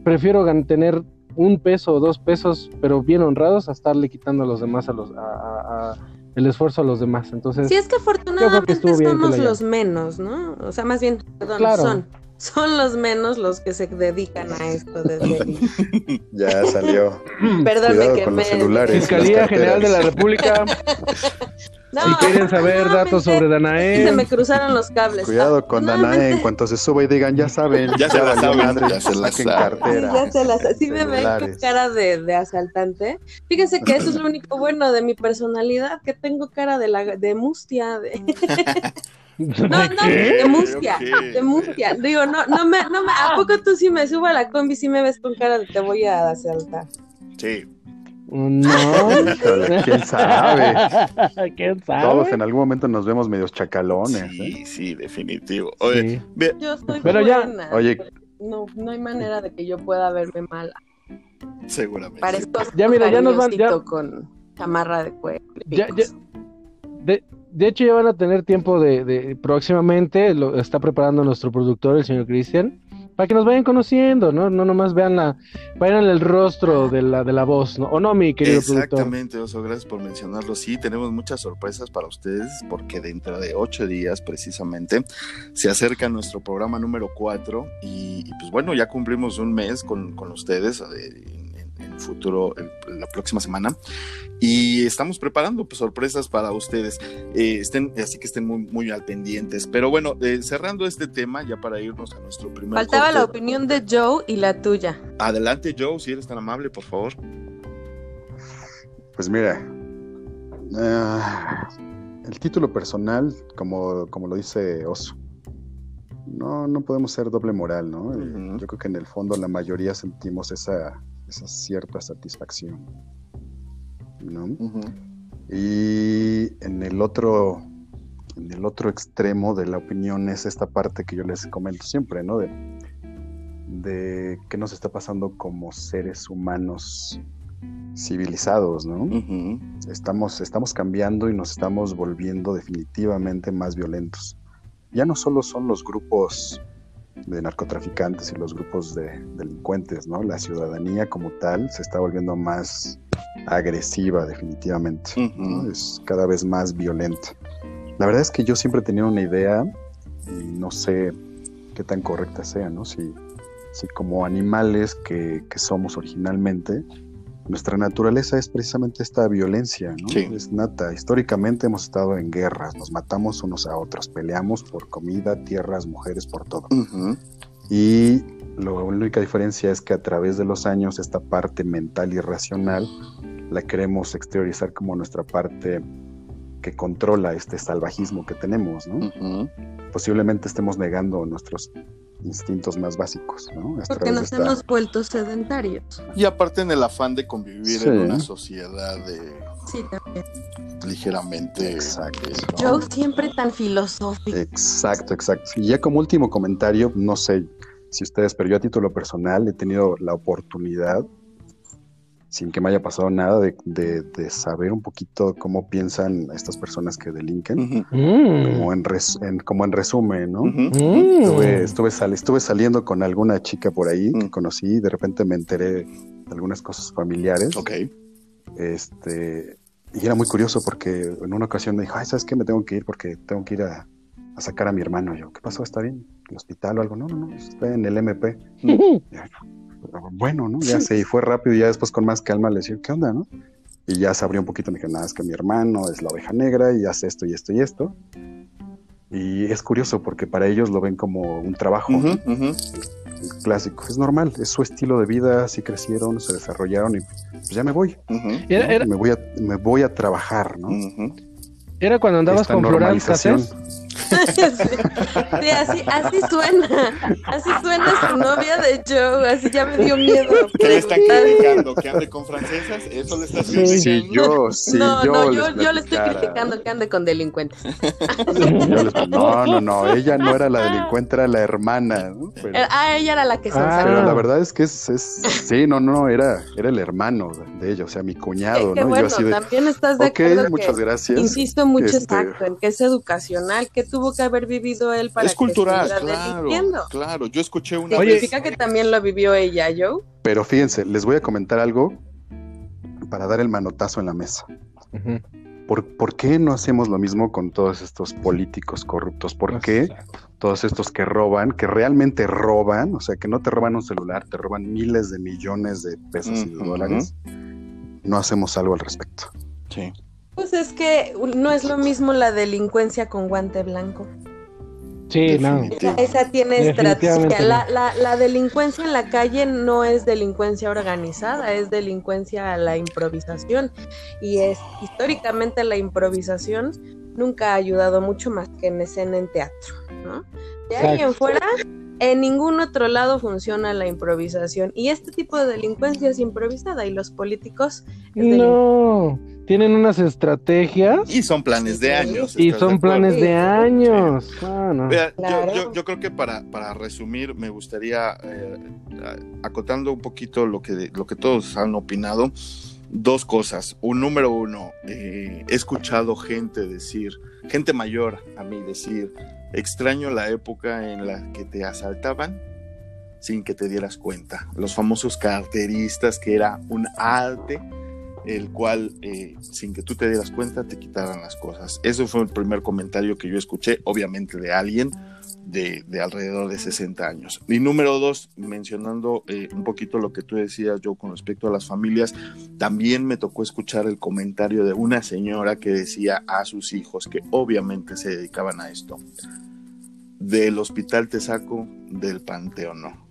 prefiero tener un peso o dos pesos, pero bien honrados, a estarle quitando a los demás, a los, a, el esfuerzo a los demás. Entonces, sí, es que afortunadamente somos los menos, ¿no? O sea, más bien, perdón, son son los menos los que se dedican a esto desde Ya salió. Perdón, que con los celulares. Fiscalía General de la República. si quieren saber datos sobre Danae. Se me cruzaron los cables. Cuidado con Danae, en cuanto se suba y digan, ya saben, ya, se la saben, ya se la cartera. Sí, ya se la Sí me ven con cara de, de, asaltante. Fíjense que eso es lo único bueno de mi personalidad, que tengo cara de, la, de mustia. De... No, no, de mustia, de mustia. Digo, no, no me, no me, ¿a poco tú si me subo a la combi si me ves con cara de te voy a asaltar? Sí. No, quién sabe. ¿Quién sabe? Todos en algún momento nos vemos medios chacalones. Sí, ¿eh? sí, definitivo. Oye, yo estoy pero buena. ya, oye, no, no hay manera de que yo pueda verme mala. Seguramente. Parezco ya mira, ya nos van ya... con chamarra de cuero. Ya, ya, de, de hecho, ya van a tener tiempo de, próximamente, lo está preparando nuestro productor, el señor Cristian, para que nos vayan conociendo, ¿no? No nomás vean la, vayan el rostro de la, de la voz, ¿no? ¿O no, mi querido Exactamente, Oso, gracias por mencionarlo. Sí, tenemos muchas sorpresas para ustedes, porque dentro de ocho días, precisamente, se acerca nuestro programa número cuatro, y, pues bueno, ya cumplimos un mes con, con ustedes. Eh, en el futuro, la próxima semana. Y estamos preparando pues, sorpresas para ustedes. Eh, estén, así que estén muy, muy al pendientes. Pero bueno, eh, cerrando este tema, ya para irnos a nuestro primer. Faltaba la opinión de Joe y la tuya. Adelante, Joe, si eres tan amable, por favor. Pues mira, ah, el título personal, como, como lo dice Oso, no, no podemos ser doble moral, ¿no? Yo creo que en el fondo la mayoría sentimos esa, esa cierta satisfacción. ¿no? Y en el otro, en el otro extremo de la opinión es esta parte que yo les comento siempre, ¿no? De, de qué nos está pasando como seres humanos civilizados, ¿no? estamos, estamos cambiando y nos estamos volviendo definitivamente más violentos. Ya no solo son los grupos de narcotraficantes y los grupos de delincuentes, ¿no? La ciudadanía como tal se está volviendo más agresiva definitivamente, es cada vez más violenta. La verdad es que yo siempre tenía una idea y no sé qué tan correcta sea, ¿no? Si, si como animales que, que somos originalmente, nuestra naturaleza es precisamente esta violencia, ¿no? Es nata. Históricamente hemos estado en guerras, nos matamos unos a otros, peleamos por comida, tierras, mujeres, por todo. Y la única diferencia es que a través de los años esta parte mental y racional la queremos exteriorizar como nuestra parte que controla este salvajismo que tenemos, ¿no? Posiblemente estemos negando nuestros instintos más básicos, ¿no? Porque nos hemos vuelto sedentarios. Y aparte en el afán de convivir en una sociedad de... Sí, también. Ligeramente. Exacto. Yo siempre tan filosófico. Exacto, exacto. Y ya como último comentario, no sé si ustedes, pero yo a título personal he tenido la oportunidad sin que me haya pasado nada, de, saber un poquito cómo piensan estas personas que delinquen, como, en como en resumen, ¿no? Estuve, estuve, saliendo con alguna chica por ahí que conocí y de repente me enteré de algunas cosas familiares. Ok. Este, y era muy curioso porque en una ocasión me dijo, ay, ¿sabes qué? Me tengo que ir porque tengo que ir a, sacar a mi hermano. yo, ¿qué pasó? ¿Está bien? ¿El hospital o algo? No, no, no, está en el MP bueno, ¿no? Ya se y fue rápido y ya después con más calma le decía, ¿qué onda, no? Y ya se abrió un poquito, me dijo, nada, es que mi hermano es la oveja negra y hace esto y esto y esto. Y es curioso porque para ellos lo ven como un trabajo clásico. Es normal, es su estilo de vida, así crecieron, se desarrollaron y pues ya me voy. Me, voy a, me voy a trabajar, ¿no? Era cuando andabas con Floral sí, así, así suena. Así suena su novia de Joe. Así ya me dio miedo. ¿Qué le están criticando? ¿Que ande con francesas? ¿Eso le estás criticando? Sí, yo, sí, no, yo. no, yo, yo le estoy criticando que ande con delincuentes. no, no, no. Ella no era la delincuente, era la hermana. ¿no? Pero... Ah, ella era la que se ah, Pero la verdad es que es, es. Sí, no, no, era, era el hermano de ella, o sea, mi cuñado, que, ¿no? Bueno, yo así de, también estás de okay, acuerdo. muchas que, gracias. Insisto mucho este... exacto en que es educacional, que tuvo que haber vivido él para es que cultural, claro, claro. Yo escuché una. Significa vez... que también lo vivió ella, Joe. Pero fíjense, les voy a comentar algo para dar el manotazo en la mesa. Uh -huh. ¿Por, ¿Por, qué no hacemos lo mismo con todos estos políticos corruptos? ¿Por qué todos estos que roban, que realmente roban, o sea, que no te roban un celular, te roban miles de millones de pesos uh -huh. y de dólares, no hacemos algo al respecto? Sí. Pues es que no es lo mismo la delincuencia con guante blanco. Sí, no. Esa, tiene estrategia. La, la, la, delincuencia en la calle no es delincuencia organizada, es delincuencia a la improvisación. Y es históricamente la improvisación nunca ha ayudado mucho más que en escena en teatro. ¿no? De ahí en fuera, en ningún otro lado funciona la improvisación. Y este tipo de delincuencia es improvisada y los políticos... no, tienen unas estrategias. Y son planes de años. Y son de planes de años. Sí. Ah, no. Vea, claro. yo, yo, yo, creo que para, para resumir me gustaría, eh, acotando un poquito lo que, lo que todos han opinado, dos cosas. Un número uno, eh, he escuchado gente decir, gente mayor a mí decir, extraño la época en la que te asaltaban sin que te dieras cuenta. Los famosos carteristas, que era un arte, el cual, eh, sin que tú te dieras cuenta, te quitaran las cosas. Ese fue el primer comentario que yo escuché, obviamente de alguien de, de alrededor de 60 años. Y número dos, mencionando eh, un poquito lo que tú decías, yo, con respecto a las familias, también me tocó escuchar el comentario de una señora que decía a sus hijos, que obviamente se dedicaban a esto, del hospital te saco, del panteón no.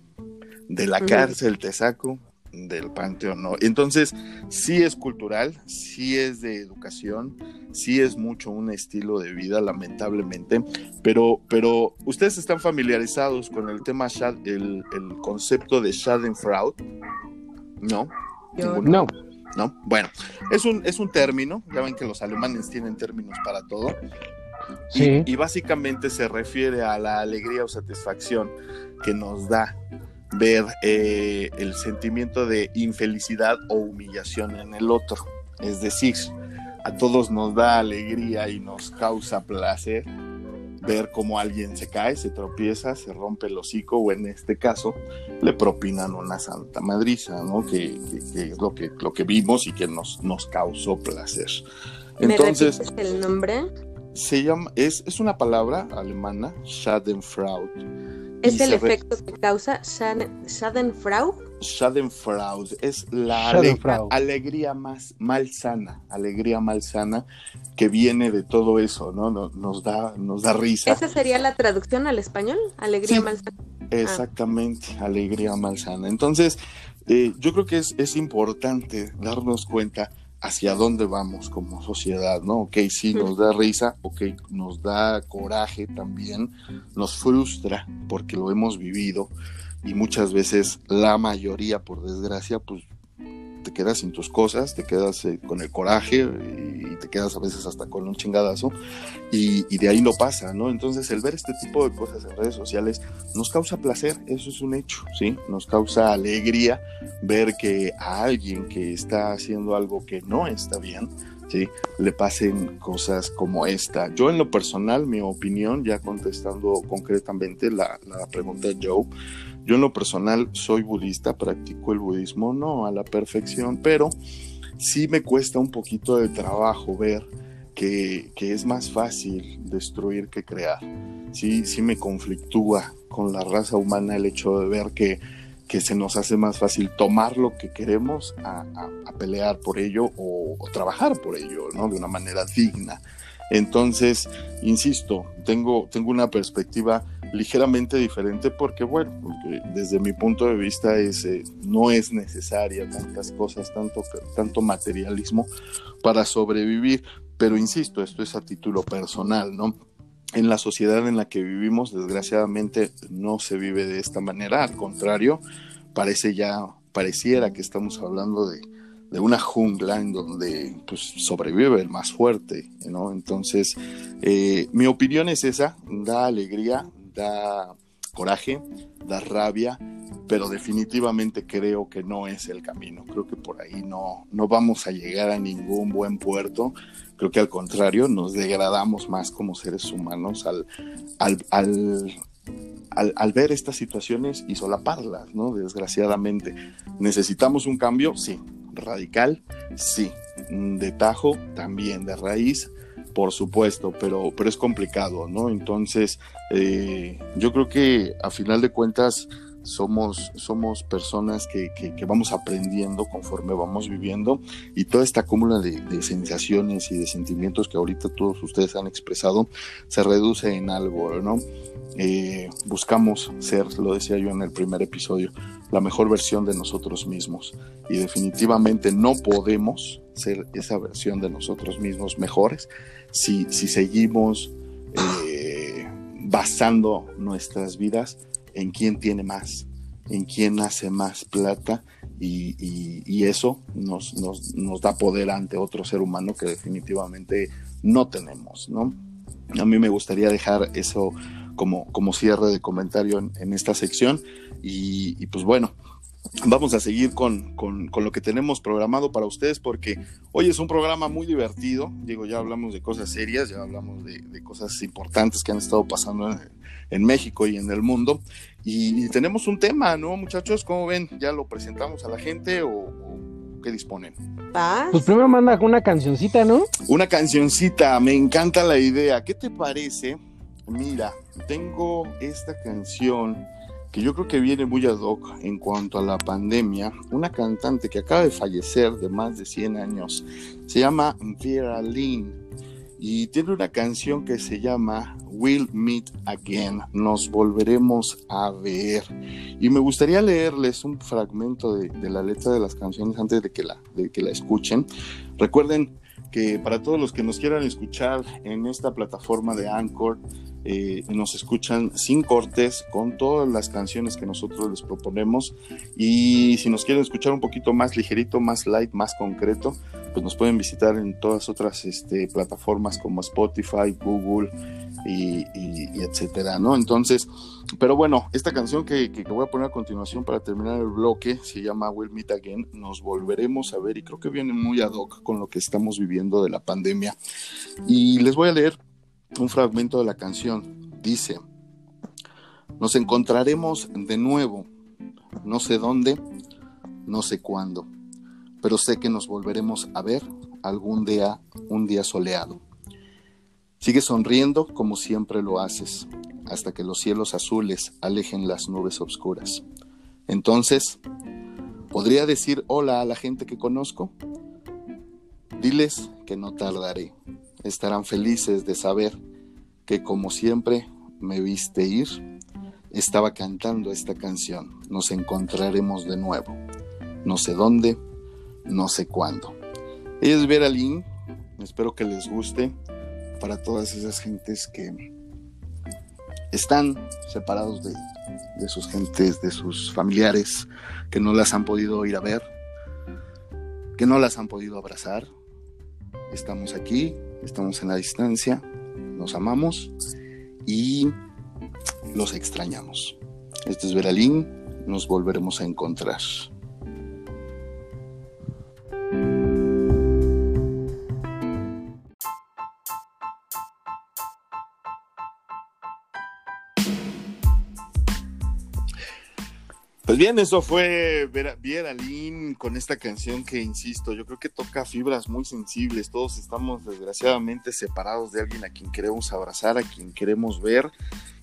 De la cárcel te saco, del panteón, ¿no? Entonces, sí es cultural, sí es de educación, sí es mucho un estilo de vida, lamentablemente, pero, pero ustedes están familiarizados con el tema, el, el concepto de Schadenfreude, ¿no? Yo, no. ¿No? Bueno, es un, es un término, ya ven que los alemanes tienen términos para todo. Sí. Y, y básicamente se refiere a la alegría o satisfacción que nos da ver eh, el sentimiento de infelicidad o humillación en el otro. Es decir, a todos nos da alegría y nos causa placer ver cómo alguien se cae, se tropieza, se rompe el hocico o en este caso le propinan una santa madriza, ¿no? Que, que, que es lo que, lo que vimos y que nos, nos causó placer. Entonces, ¿Me el nombre? Se llama, es, es una palabra alemana, Schadenfreude es el efecto que causa Schadenfreude. Schadenfreude es la alegría, alegría más malsana, alegría malsana que viene de todo eso, ¿no? Nos, nos da, nos da risa. ¿Esa sería la traducción al español? Alegría sí, malsana. Exactamente, ah. alegría malsana. Entonces, eh, yo creo que es, es importante darnos cuenta hacia dónde vamos como sociedad, ¿no? Ok, sí, nos da risa, ok, nos da coraje también, nos frustra porque lo hemos vivido y muchas veces la mayoría, por desgracia, pues te quedas sin tus cosas, te quedas eh, con el coraje y te quedas a veces hasta con un chingadazo y, y, de ahí no pasa, ¿no? Entonces el ver este tipo de cosas en redes sociales nos causa placer, eso es un hecho, ¿sí? Nos causa alegría ver que a alguien que está haciendo algo que no está bien, ¿sí? Le pasen cosas como esta. Yo en lo personal, mi opinión, ya contestando concretamente la, la pregunta de Joe, yo en lo personal soy budista, practico el budismo no a la perfección, pero sí me cuesta un poquito de trabajo ver que, que es más fácil destruir que crear. Sí, sí me conflictúa con la raza humana el hecho de ver que, que se nos hace más fácil tomar lo que queremos a, pelear por ello o, o, trabajar por ello, ¿no? De una manera digna. Entonces, insisto, tengo, tengo una perspectiva ligeramente diferente porque, bueno, desde mi punto de vista es, eh, no es necesaria tantas cosas, tanto, tanto materialismo para sobrevivir, pero insisto, esto es a título personal, ¿no? en la sociedad en la que vivimos, desgraciadamente, no se vive de esta manera. Al contrario, parece ya, pareciera que estamos hablando de, una jungla en donde pues, sobrevive el más fuerte, ¿no? Entonces, eh, mi opinión es esa, da alegría, da coraje, da rabia, pero definitivamente creo que no es el camino. Creo que por ahí no, no vamos a llegar a ningún buen puerto. Creo que al contrario, nos degradamos más como seres humanos al, al, al, ver estas situaciones y solaparlas, ¿no? Desgraciadamente. ¿Necesitamos un cambio? Sí. ¿Radical? Sí. De tajo, también. De raíz, por supuesto, pero, pero es complicado, ¿no? Entonces, eh, yo creo que a final de cuentas somos, somos personas que, que, vamos aprendiendo conforme vamos viviendo y toda esta cúmula de, de, sensaciones y de sentimientos que ahorita todos ustedes han expresado se reduce en algo, ¿no? Eh, buscamos ser, lo decía yo en el primer episodio, la mejor versión de nosotros mismos y definitivamente no podemos ser esa versión de nosotros mismos mejores si, si seguimos eh, basando nuestras vidas en quién tiene más, en quién hace más plata y, y, eso nos, nos, nos, da poder ante otro ser humano que definitivamente no tenemos, ¿no? A mí me gustaría dejar eso como, como cierre de comentario en, esta sección y, y, pues bueno, vamos a seguir con, lo que tenemos programado para ustedes porque hoy es un programa muy divertido. Digo, ya hablamos de cosas serias, ya hablamos de, cosas importantes que han estado pasando en, México y en el mundo. Y, tenemos un tema, ¿no, muchachos? ¿Cómo ven? ¿Ya lo presentamos a la gente o, qué disponen? Pues primero manda una cancioncita, ¿no? Una cancioncita, me encanta la idea. ¿Qué te parece? Mira, tengo esta canción que yo creo que viene muy ad hoc en cuanto a la pandemia, una cantante que acaba de fallecer de más de 100 años, se llama Vera Lynn y tiene una canción que se llama We'll Meet Again, nos volveremos a ver. Y me gustaría leerles un fragmento de, la letra de las canciones antes de que la, de que la escuchen. Recuerden que para todos los que nos quieran escuchar en esta plataforma de Anchor, eh, nos escuchan sin cortes con todas las canciones que nosotros les proponemos. Y si nos quieren escuchar un poquito más ligerito, más light, más concreto, pues nos pueden visitar en todas otras este, plataformas como Spotify, Google y, etcétera, ¿no? Entonces, pero bueno, esta canción que, que, voy a poner a continuación para terminar el bloque se llama Will Meet Again, nos volveremos a ver y creo que viene muy ad hoc con lo que estamos viviendo de la pandemia. Y les voy a leer un fragmento de la canción. Dice, nos encontraremos de nuevo, no sé dónde, no sé cuándo, pero sé que nos volveremos a ver algún día, un día soleado. Sigue sonriendo como siempre lo haces, hasta que los cielos azules alejen las nubes oscuras. Entonces, ¿podría decir hola a la gente que conozco? Diles que no tardaré estarán felices de saber que como siempre me viste ir, estaba cantando esta canción. Nos encontraremos de nuevo. No sé dónde, no sé cuándo. Ella es Vera Lynn. Espero que les guste para todas esas gentes que están separados de, de sus gentes, de sus familiares, que no las han podido ir a ver, que no las han podido abrazar. Estamos aquí estamos en la distancia, nos amamos y los extrañamos. Este es Veralín, nos volveremos a encontrar. Pues bien, eso fue Viera Lynn con esta canción que, insisto, yo creo que toca fibras muy sensibles. Todos estamos desgraciadamente separados de alguien a quien queremos abrazar, a quien queremos ver.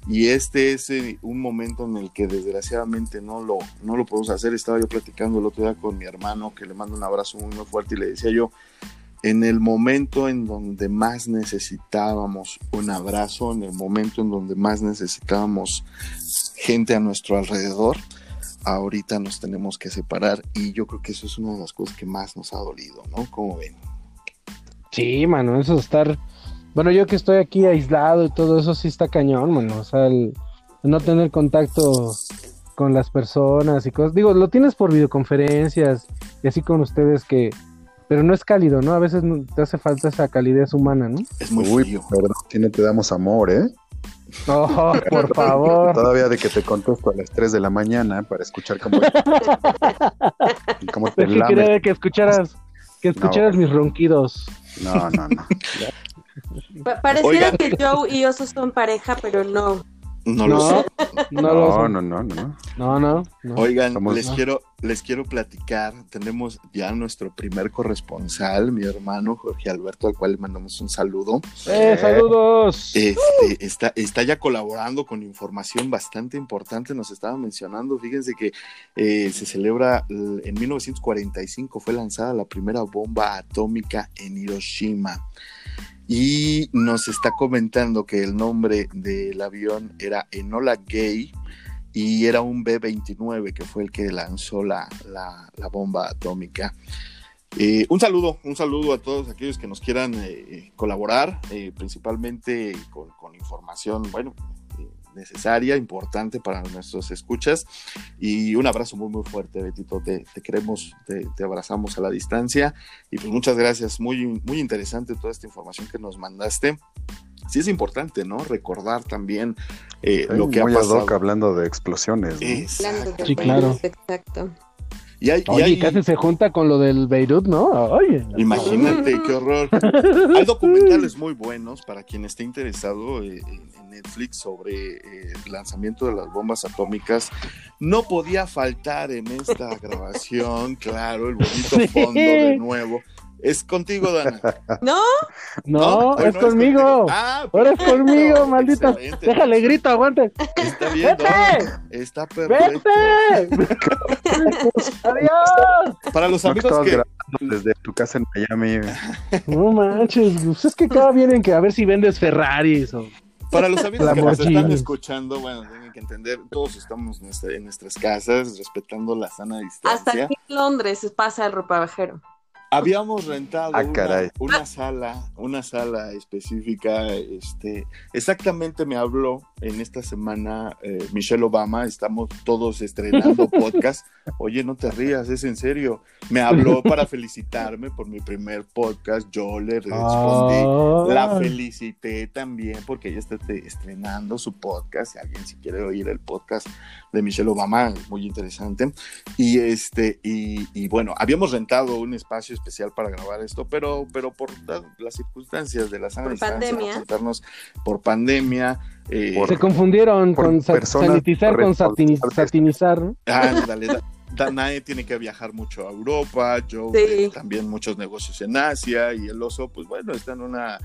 Y este es eh, un momento en el que desgraciadamente no lo, no lo podemos hacer. Estaba yo platicando el otro día con mi hermano, que le mando un abrazo muy, muy fuerte, y le decía yo, en el momento en donde más necesitábamos un abrazo, en el momento en donde más necesitábamos gente a nuestro alrededor, ahorita nos tenemos que separar y yo creo que eso es una de las cosas que más nos ha dolido, ¿no? Como ven. Sí, mano, eso estar Bueno, yo que estoy aquí aislado y todo eso sí está cañón, bueno, o sea, el no tener contacto con las personas y cosas. Digo, lo tienes por videoconferencias y así con ustedes que pero no es cálido, ¿no? A veces te hace falta esa calidez humana, ¿no? Es muy frío. tiene, te damos amor, ¿eh? Oh, por favor. Todavía de que te contesto a las 3 de la mañana para escuchar cómo, cómo te es que quería que escucharas, que escucharas mis ronquidos. No, no, no. pareciera que Joe y Oso son pareja, pero no. No, lo sé. No, no, no, no, no, no, no, Oigan, les quiero, les quiero platicar. Tenemos ya nuestro primer corresponsal, mi hermano Jorge Alberto, al cual le mandamos un saludo. ¡Eh, saludos! Este, está, está ya colaborando con información bastante importante. Nos estaba mencionando, fíjense que eh, se celebra en 1945 fue lanzada la primera bomba atómica en Hiroshima y nos está comentando que el nombre del avión era Enola Gay y era un B-29 que fue el que lanzó la, bomba atómica. Eh, un saludo, un saludo a todos aquellos que nos quieran eh, colaborar, eh, principalmente con, información, bueno, necesaria, importante para nuestros escuchas. Y un abrazo muy, muy fuerte, Betito. Te, queremos, te, abrazamos a la distancia. Y pues muchas gracias. Muy, muy interesante toda esta información que nos mandaste. Sí es importante, ¿no? Recordar también eh, lo que ha pasado. hablando de explosiones. Sí, claro. Exacto. Y, Oye, casi se junta con lo del Beirut, ¿no? Oye. Imagínate, qué horror. Hay documentales muy buenos para quien esté interesado eh, en Netflix sobre eh, el lanzamiento de las bombas atómicas. No podía faltar en esta grabación, claro, el bonito fondo de nuevo. Es contigo, Dana. ¿No? No, es, conmigo. Ah, Ahora es conmigo, maldita. Déjale grito, aguante. Está bien. Está perfecto. ¡Vete! ¡Adiós! Para los amigos que... Desde tu casa en Miami. No manches, pues es que cada vienen que a ver si vendes Ferraris o... Para los amigos que nos están escuchando, bueno, tienen que entender, todos estamos en, nuestras casas, respetando la sana distancia. Hasta aquí en Londres pasa el ropavejero. Habíamos rentado ah, una, sala, una sala específica, este, exactamente me habló en esta semana eh, Michelle Obama, estamos todos estrenando podcast. Oye, no te rías, es en serio. Me habló para felicitarme por mi primer podcast, yo le respondí, la felicité también porque ella está estrenando su podcast, si alguien si quiere oír el podcast de Michelle Obama, muy interesante. Y este, y, y bueno, habíamos rentado un espacio especial para grabar esto, pero, pero por las circunstancias de la sana por pandemia. por pandemia. Eh, Se confundieron con sanitizar con satinizar. Ah, dale, Danae tiene que viajar mucho a Europa, yo también muchos negocios en Asia y el oso, pues bueno, está en una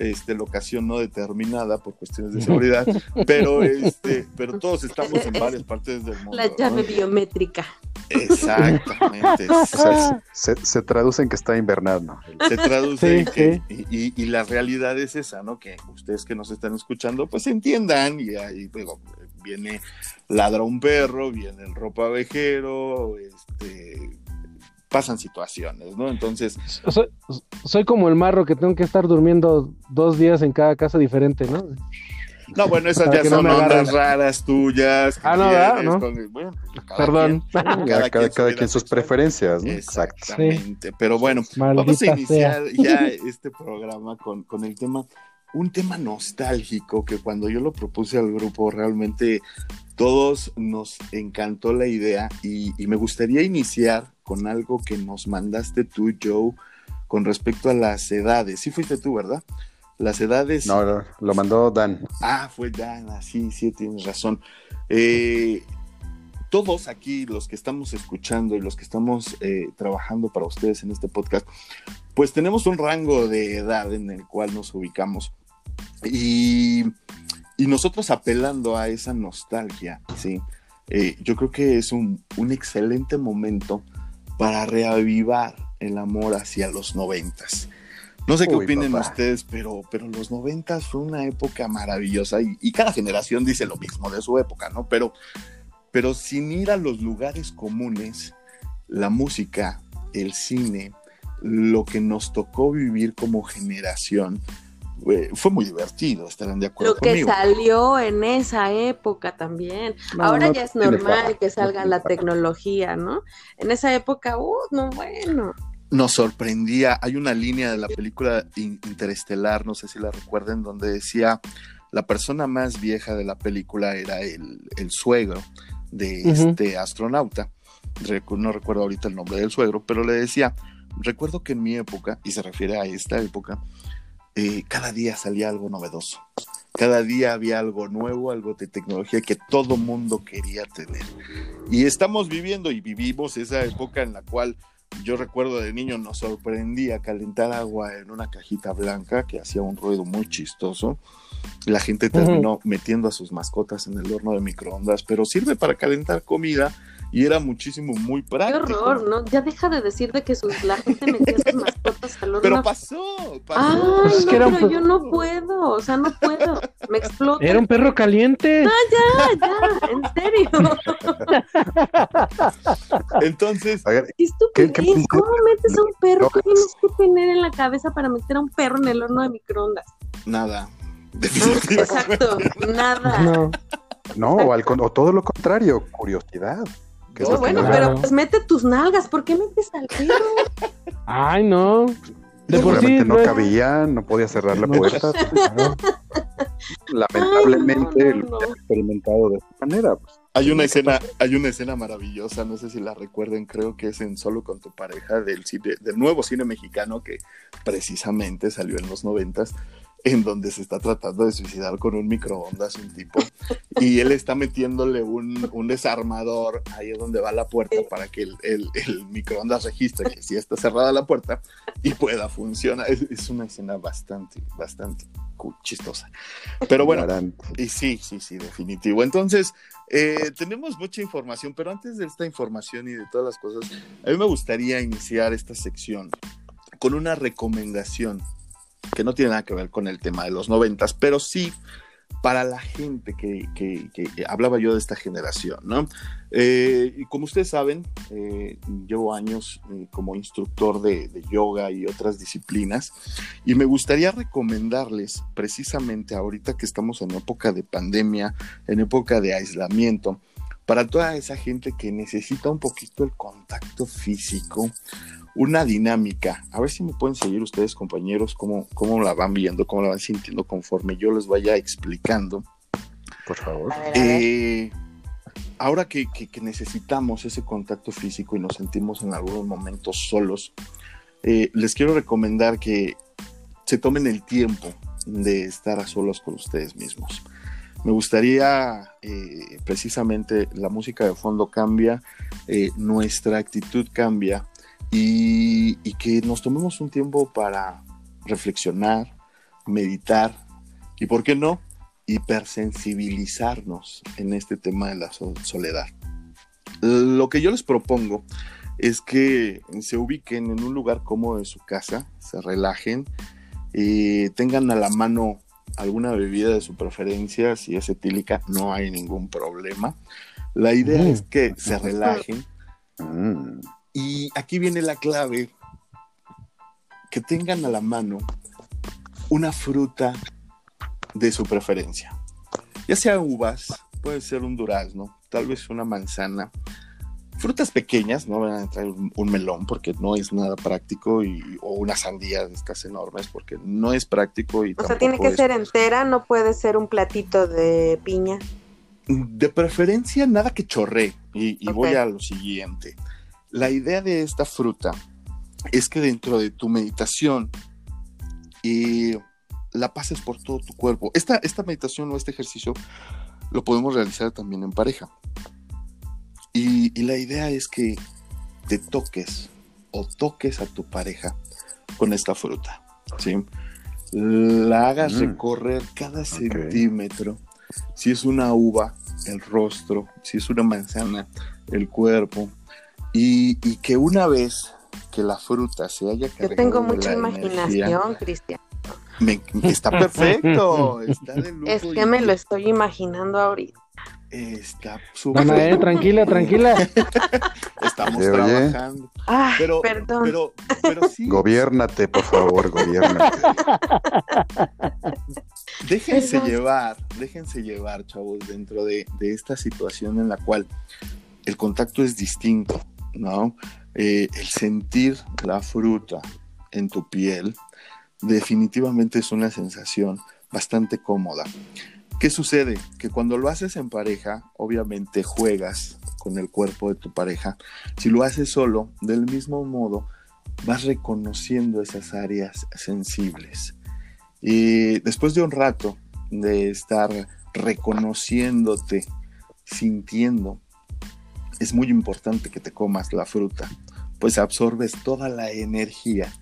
este, locación no determinada por cuestiones de seguridad, pero, este, pero todos estamos en varias partes del mundo. La llave biométrica. Exactamente. se, traduce en que está invernando. Se traduce en que, y, la realidad es esa, ¿no? Que ustedes que nos están escuchando, pues entiendan y ahí viene ladra un perro, viene el ropa vejero, este, pasan situaciones, ¿no? Entonces... Soy, como el marro que tengo que estar durmiendo dos días en cada casa diferente, ¿no? No, bueno, esas ya son ondas raras tuyas. Ah, no, ¿no? Perdón. cada, quien, sus preferencias, ¿no? Exactamente. Pero bueno, vamos a iniciar ya este programa con, con el tema un tema nostálgico que cuando yo lo propuse al grupo realmente todos nos encantó la idea y, me gustaría iniciar con algo que nos mandaste tú, Joe, con respecto a las edades. Sí fuiste tú, ¿verdad? Las edades. No, lo mandó Dan. Ah, fue Dan, así, ah, sí, tienes razón. Eh, todos aquí, los que estamos escuchando y los que estamos eh, trabajando para ustedes en este podcast, pues tenemos un rango de edad en el cual nos ubicamos. Y, nosotros apelando a esa nostalgia, ¿sí? Eh, yo creo que es un, excelente momento para reavivar el amor hacia los noventas. No sé qué opinen ustedes, pero, pero los noventas fue una época maravillosa y, cada generación dice lo mismo de su época, ¿no? Pero, pero sin ir a los lugares comunes, la música, el cine, lo que nos tocó vivir como generación, eh, fue muy divertido, estarán de acuerdo. Lo que salió en esa época también. Ahora ya es normal que salga la tecnología, ¿no? En esa época, uh, no, bueno. Nos sorprendía, hay una línea de la película Interestelar, no sé si la recuerden, donde decía, la persona más vieja de la película era el, suegro de este astronauta. No recuerdo ahorita el nombre del suegro, pero le decía, recuerdo que en mi época, y se refiere a esta época, eh, cada día salía algo novedoso. Cada día había algo nuevo, algo de tecnología que todo mundo quería tener. Y estamos viviendo y vivimos esa época en la cual yo recuerdo de niño nos sorprendía calentar agua en una cajita blanca que hacía un ruido muy chistoso. La gente terminó metiendo a sus mascotas en el horno de microondas, pero sirve para calentar comida y era muchísimo muy práctico. Qué horror, ¿no? Ya deja de decir de que sus, la gente metía sus mascotas al horno. Pero pasó, pasó. Ay, pues no, pero yo no puedo, o sea, no puedo, me explota. Era un perro caliente. Ah, ya, ya, en serio. Entonces, ¿qué estupidez? ¿Cómo metes a un perro? ¿Qué tienes que tener en la cabeza para meter a un perro en el horno de microondas? Nada. Exacto, nada. No. No, o, al, o todo lo contrario, curiosidad. No, bueno, pero pues mete tus nalgas, ¿por qué metes al perro? Ay, no. De por sí, no, cabía, no podía cerrar la puerta. Lamentablemente lo he experimentado de esta manera. Pues. Hay una escena, hay una escena maravillosa, no sé si la recuerden, creo que es en Solo con tu pareja del del nuevo cine mexicano que precisamente salió en los noventas, en donde se está tratando de suicidar con un microondas un tipo y él está metiéndole un, desarmador ahí es donde va la puerta para que el, microondas registre que sí está cerrada la puerta y pueda funcionar. Es, una escena bastante, bastante chistosa. Pero bueno, y sí, sí, sí, definitivo. Entonces, eh, tenemos mucha información, pero antes de esta información y de todas las cosas, a mí me gustaría iniciar esta sección con una recomendación que no tiene nada que ver con el tema de los noventas, pero sí para la gente que, hablaba yo de esta generación, ¿no? Eh, y como ustedes saben, eh, llevo años eh, como instructor de, de, yoga y otras disciplinas y me gustaría recomendarles precisamente ahorita que estamos en época de pandemia, en época de aislamiento, para toda esa gente que necesita un poquito el contacto físico, una dinámica. A ver si me pueden seguir ustedes, compañeros, cómo, cómo la van viendo, cómo la van sintiendo conforme yo les vaya explicando. Por favor. Eh, ahora que, necesitamos ese contacto físico y nos sentimos en algunos momentos solos, eh, les quiero recomendar que se tomen el tiempo de estar a solos con ustedes mismos. Me gustaría, eh, precisamente, la música de fondo cambia, nuestra actitud cambia y, que nos tomemos un tiempo para reflexionar, meditar y, ¿por qué no?, hipersensibilizarnos en este tema de la soledad. Lo que yo les propongo es que se ubiquen en un lugar cómodo de su casa, se relajen, y tengan a la mano alguna bebida de su preferencia, si es etílica no hay ningún problema. La idea mm. es que se relajen, mm. Y aquí viene la clave, que tengan a la mano una fruta de su preferencia. Ya sea uvas, puede ser un durazno, tal vez una manzana. Frutas pequeñas, no van a entrar un, melón porque no es nada práctico y, o una sandía de estas enormes porque no es práctico. Y o sea, tiene que ser entera, no puede ser un platito de piña. De preferencia, nada que chorre. Y, voy a lo siguiente. La idea de esta fruta es que dentro de tu meditación y la pases por todo tu cuerpo. Esta, esta meditación o este ejercicio lo podemos realizar también en pareja. Y, la idea es que te toques o toques a tu pareja con esta fruta. ¿sí? La hagas mm. recorrer cada centímetro. Si es una uva, el rostro. Si es una manzana, el cuerpo. Y, que una vez que la fruta se haya cargado Yo tengo mucha imaginación, Cristian. está perfecto, está de lujo Es que me lo estoy imaginando ahorita. Está súper. Eh, tranquila, tranquila. estamos trabajando. pero, perdón. Pero, pero sí. Gobiérnate, por favor, gobiérnate. déjense llevar, déjense llevar, chavos, dentro de, de, esta situación en la cual el contacto es distinto, ¿no? Eh, el sentir la fruta en tu piel definitivamente es una sensación bastante cómoda. ¿Qué sucede? Que cuando lo haces en pareja, obviamente juegas con el cuerpo de tu pareja. Si lo haces solo, del mismo modo, vas reconociendo esas áreas sensibles. Y después de un rato de estar reconociéndote, sintiendo, es muy importante que te comas la fruta, pues absorbes toda la energía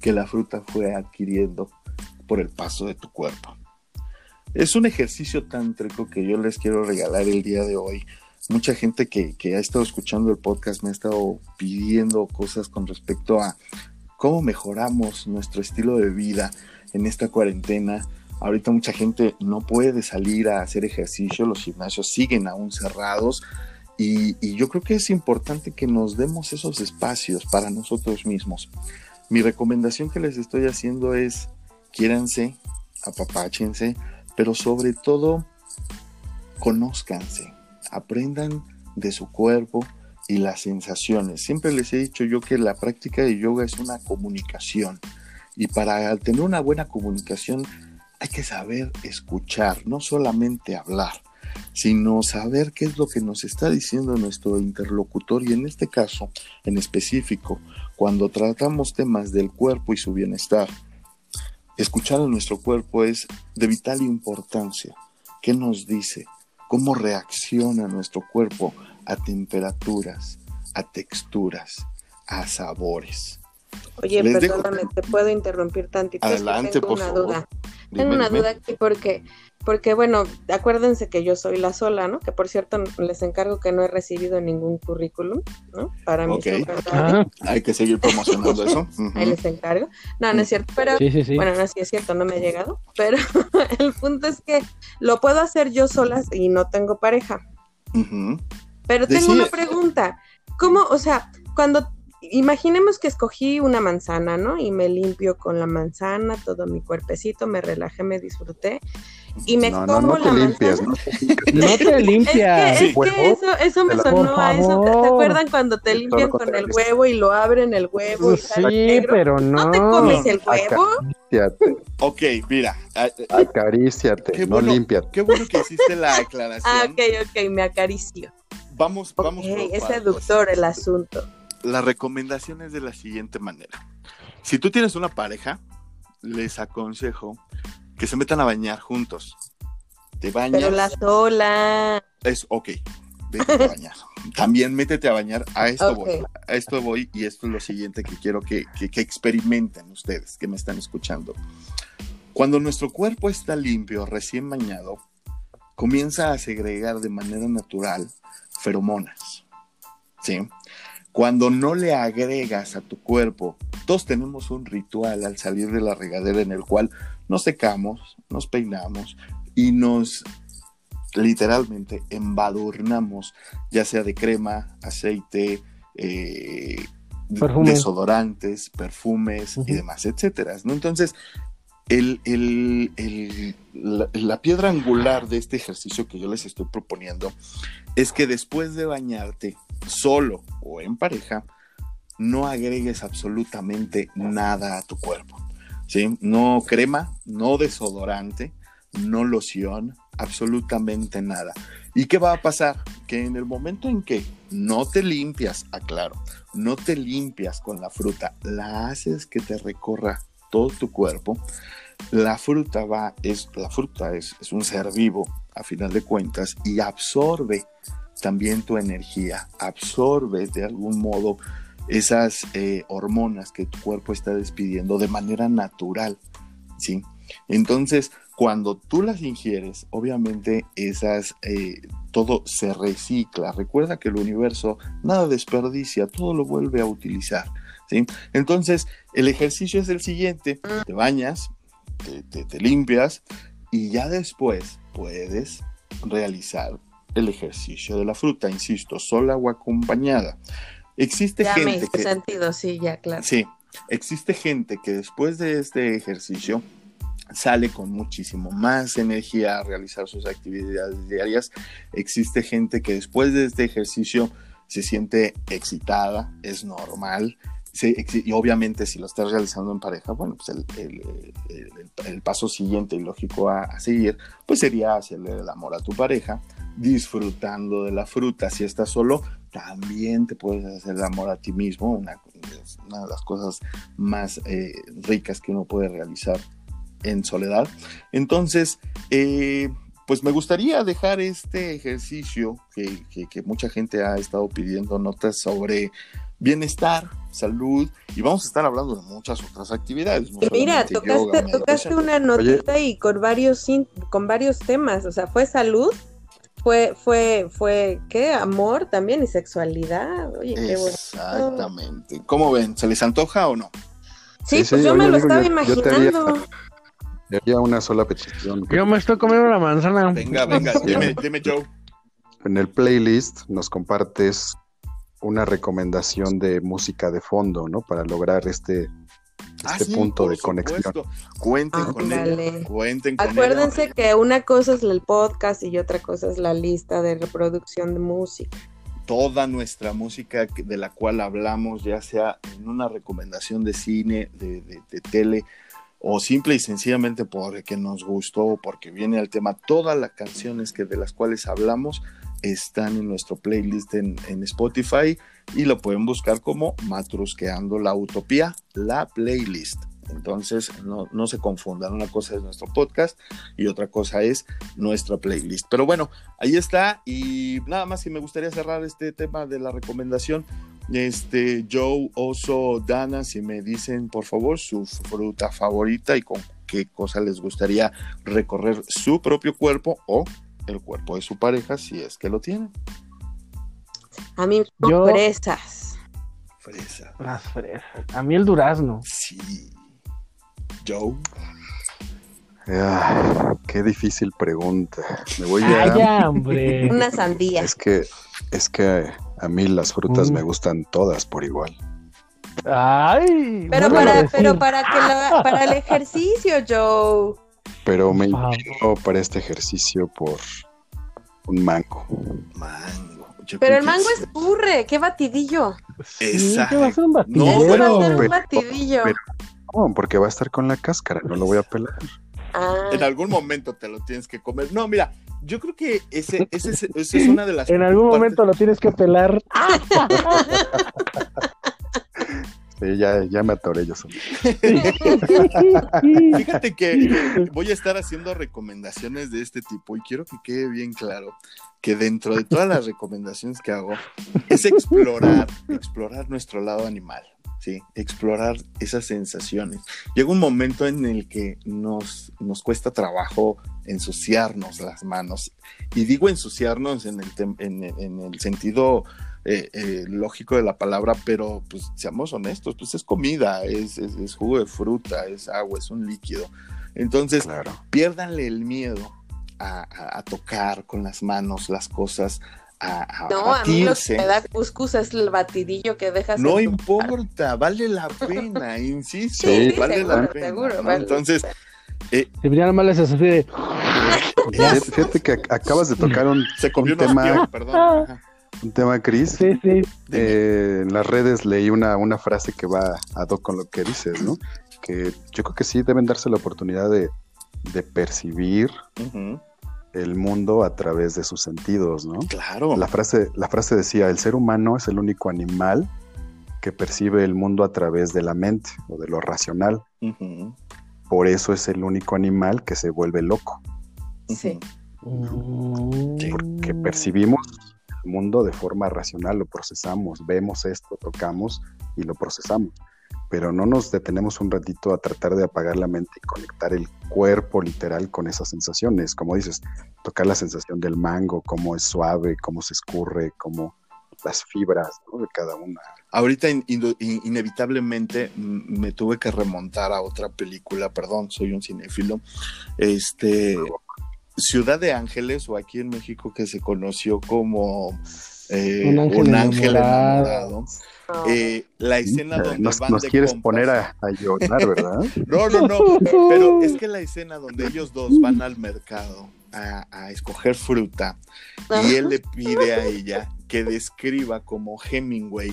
que la fruta fue adquiriendo por el paso de tu cuerpo. Es un ejercicio tántrico que yo les quiero regalar el día de hoy. Mucha gente que, ha estado escuchando el podcast me ha estado pidiendo cosas con respecto a cómo mejoramos nuestro estilo de vida en esta cuarentena. Ahorita mucha gente no puede salir a hacer ejercicio, los gimnasios siguen aún cerrados y, yo creo que es importante que nos demos esos espacios para nosotros mismos. Mi recomendación que les estoy haciendo es quiéranse, apapáchense, pero sobre todo conózcanse, aprendan de su cuerpo y las sensaciones. Siempre les he dicho yo que la práctica de yoga es una comunicación y para tener una buena comunicación hay que saber escuchar, no solamente hablar, sino saber qué es lo que nos está diciendo nuestro interlocutor y en este caso en específico, cuando tratamos temas del cuerpo y su bienestar, Escuchar a nuestro cuerpo es de vital importancia. ¿Qué nos dice? ¿Cómo reacciona nuestro cuerpo a temperaturas, a texturas, a sabores? Oye, perdóname, te puedo interrumpir tantito. Adelante, tengo por una favor. duda. Tengo una duda aquí porque porque bueno, acuérdense que yo soy la sola, ¿no? Que por cierto les encargo que no he recibido ningún currículum, ¿no? Para mí. Hay que seguir promocionando eso. Ahí les encargo. No, no es cierto, pero bueno, no, sí es cierto, no me ha llegado, pero el punto es que lo puedo hacer yo sola y no tengo pareja. Pero tengo una pregunta. ¿Cómo, o sea, cuando imaginemos que escogí una manzana, ¿no? Y me limpio con la manzana, todo mi cuerpecito, me relajé, me disfruté y me como no, la limpias, ¿no? no te limpias. Es que, eso, eso me sonó a eso. ¿Te, acuerdan cuando te limpian con el huevo y lo abren el huevo? Y sí, pero no. ¿No te comes el huevo? Acaríciate. Ok, mira. Acaríciate, no limpiate. Qué bueno que hiciste la aclaración. Ah, ok, ok, me acaricio. Vamos, vamos. Okay, es seductor el asunto. La recomendación es de la siguiente manera. Si tú tienes una pareja, les aconsejo que se metan a bañar juntos. Te bañas. Pero la sola. Es ok. Vete a bañar. También métete a bañar. A esto voy. A esto voy y esto es lo siguiente que quiero que, que experimenten ustedes que me están escuchando. Cuando nuestro cuerpo está limpio, recién bañado, comienza a segregar de manera natural feromonas. ¿Sí? Cuando no le agregas a tu cuerpo, todos tenemos un ritual al salir de la regadera en el cual nos secamos, nos peinamos y nos literalmente embadurnamos, ya sea de crema, aceite, eh, desodorantes, perfumes y demás, etcétera. ¿no? Entonces, el, el, la, la, piedra angular de este ejercicio que yo les estoy proponiendo es que después de bañarte solo o en pareja, no agregues absolutamente nada a tu cuerpo. ¿sí? No crema, no desodorante, no loción, absolutamente nada. ¿Y qué va a pasar? Que en el momento en que no te limpias, aclaro, no te limpias con la fruta, la haces que te recorra todo tu cuerpo, la fruta va, es, la fruta es, es un ser vivo a final de cuentas y absorbe también tu energía, absorbe de algún modo esas eh, hormonas que tu cuerpo está despidiendo de manera natural, ¿sí? Entonces, cuando tú las ingieres, obviamente esas, eh, todo se recicla. Recuerda que el universo nada desperdicia, todo lo vuelve a utilizar, ¿sí? Entonces, el ejercicio es el siguiente, te bañas, te, te limpias y ya después puedes realizar el ejercicio de la fruta, insisto, sola o acompañada. Existe ya gente. Me sentido, sí, ya, claro. Sí, existe gente que después de este ejercicio sale con muchísimo más energía a realizar sus actividades diarias. Existe gente que después de este ejercicio se siente excitada, es normal. Y obviamente si lo estás realizando en pareja, bueno, pues el, paso siguiente y lógico a, seguir, pues sería hacerle el amor a tu pareja, disfrutando de la fruta. Si estás solo, también te puedes hacer el amor a ti mismo, una, una de las cosas más eh, ricas que uno puede realizar en soledad. Entonces, eh, pues me gustaría dejar este ejercicio que, mucha gente ha estado pidiendo notas sobre bienestar, salud, y vamos a estar hablando de muchas otras actividades. mira, tocaste, una notita y con varios, con varios temas, o sea, fue salud, fue, fue, fue, ¿qué? Amor también y sexualidad. Oye, qué bueno. Exactamente. ¿Cómo ven? ¿Se les antoja o no? Sí, pues yo me lo estaba imaginando. Había una sola petición. Yo me estoy comiendo la manzana. Venga, venga, dime, dime, Joe. En el playlist nos compartes una recomendación de música de fondo, ¿no? Para lograr este, ah, este punto de conexión. Cuenten ah, con él. Cuenten con Acuérdense que una cosa es el podcast y otra cosa es la lista de reproducción de música. Toda nuestra música de la cual hablamos, ya sea en una recomendación de cine, de, de tele, o simple y sencillamente porque nos gustó o porque viene al tema, todas las canciones que de las cuales hablamos están en nuestro playlist en, Spotify y lo pueden buscar como Matrusqueando la Utopía, la playlist. Entonces, no, no, se confundan, una cosa es nuestro podcast y otra cosa es nuestra playlist. Pero bueno, ahí está y nada más si me gustaría cerrar este tema de la recomendación este, Joe, Oso, Dana, si me dicen por favor su fruta favorita y con qué cosa les gustaría recorrer su propio cuerpo o el cuerpo de su pareja si es que lo tienen. A mí Yo... fresas. Fresa. Las fresas. A mí el durazno. Sí. Joe. Ah, qué difícil pregunta. Me voy a. hombre. Una sandía. Es que, es que a mí las frutas me mm. gustan todas por igual. Ay. Pero para, pero para que para el ejercicio, Joe. Pero me inclino para este ejercicio por un mango. Mango. pero el mango es burre, qué batidillo. Exacto. va a ser un batidillo. No, va a ser un batidillo. no, porque va a estar con la cáscara, no lo voy a pelar. Ah. En algún momento te lo tienes que comer. No, mira, yo creo que ese, ese, ese es una de las. En algún momento lo tienes que pelar. Sí, ya, ya me atoré yo solo. Fíjate que voy a estar haciendo recomendaciones de este tipo y quiero que quede bien claro que dentro de todas las recomendaciones que hago es explorar, explorar nuestro lado animal. ¿sí? explorar esas sensaciones. Llega un momento en el que nos, nos cuesta trabajo ensuciarnos las manos. Y digo ensuciarnos en el, en, el sentido eh, eh, lógico de la palabra, pero pues seamos honestos, pues es comida, es, es, jugo de fruta, es agua, es un líquido. Entonces, claro. piérdanle el miedo a, a, tocar con las manos las cosas, no, a mí lo que me da cuscus es el batidillo que dejas. No importa, vale la pena, insisto, vale la pena. Entonces, eh, más les hace Fíjate que acabas de tocar un, Se un tema, perdón. Un tema, Cris. Sí, sí. Eh, en las redes leí una, una frase que va a do con lo que dices, ¿no? Que yo creo que sí deben darse la oportunidad de, de percibir el mundo a través de sus sentidos, ¿no? Claro. La frase, la frase decía, el ser humano es el único animal que percibe el mundo a través de la mente o de lo racional. Por eso es el único animal que se vuelve loco. Sí. Porque percibimos mundo de forma racional, lo procesamos, vemos esto, tocamos y lo procesamos pero no nos detenemos un ratito a tratar de apagar la mente y conectar el cuerpo literal con esas sensaciones. Como dices, tocar la sensación del mango, cómo es suave, cómo se escurre, cómo las fibras de cada una. Ahorita inevitablemente me tuve que remontar a otra película, perdón, soy un cinéfilo, este, Ciudad de Ángeles o aquí en México que se conoció como Eh, un ángel, enamorado. Eh, la escena donde nos, nos quieres poner a, llorar, ¿verdad? no, no, no, pero es que la escena donde ellos dos van al mercado a, a escoger fruta y él le pide a ella que describa como Hemingway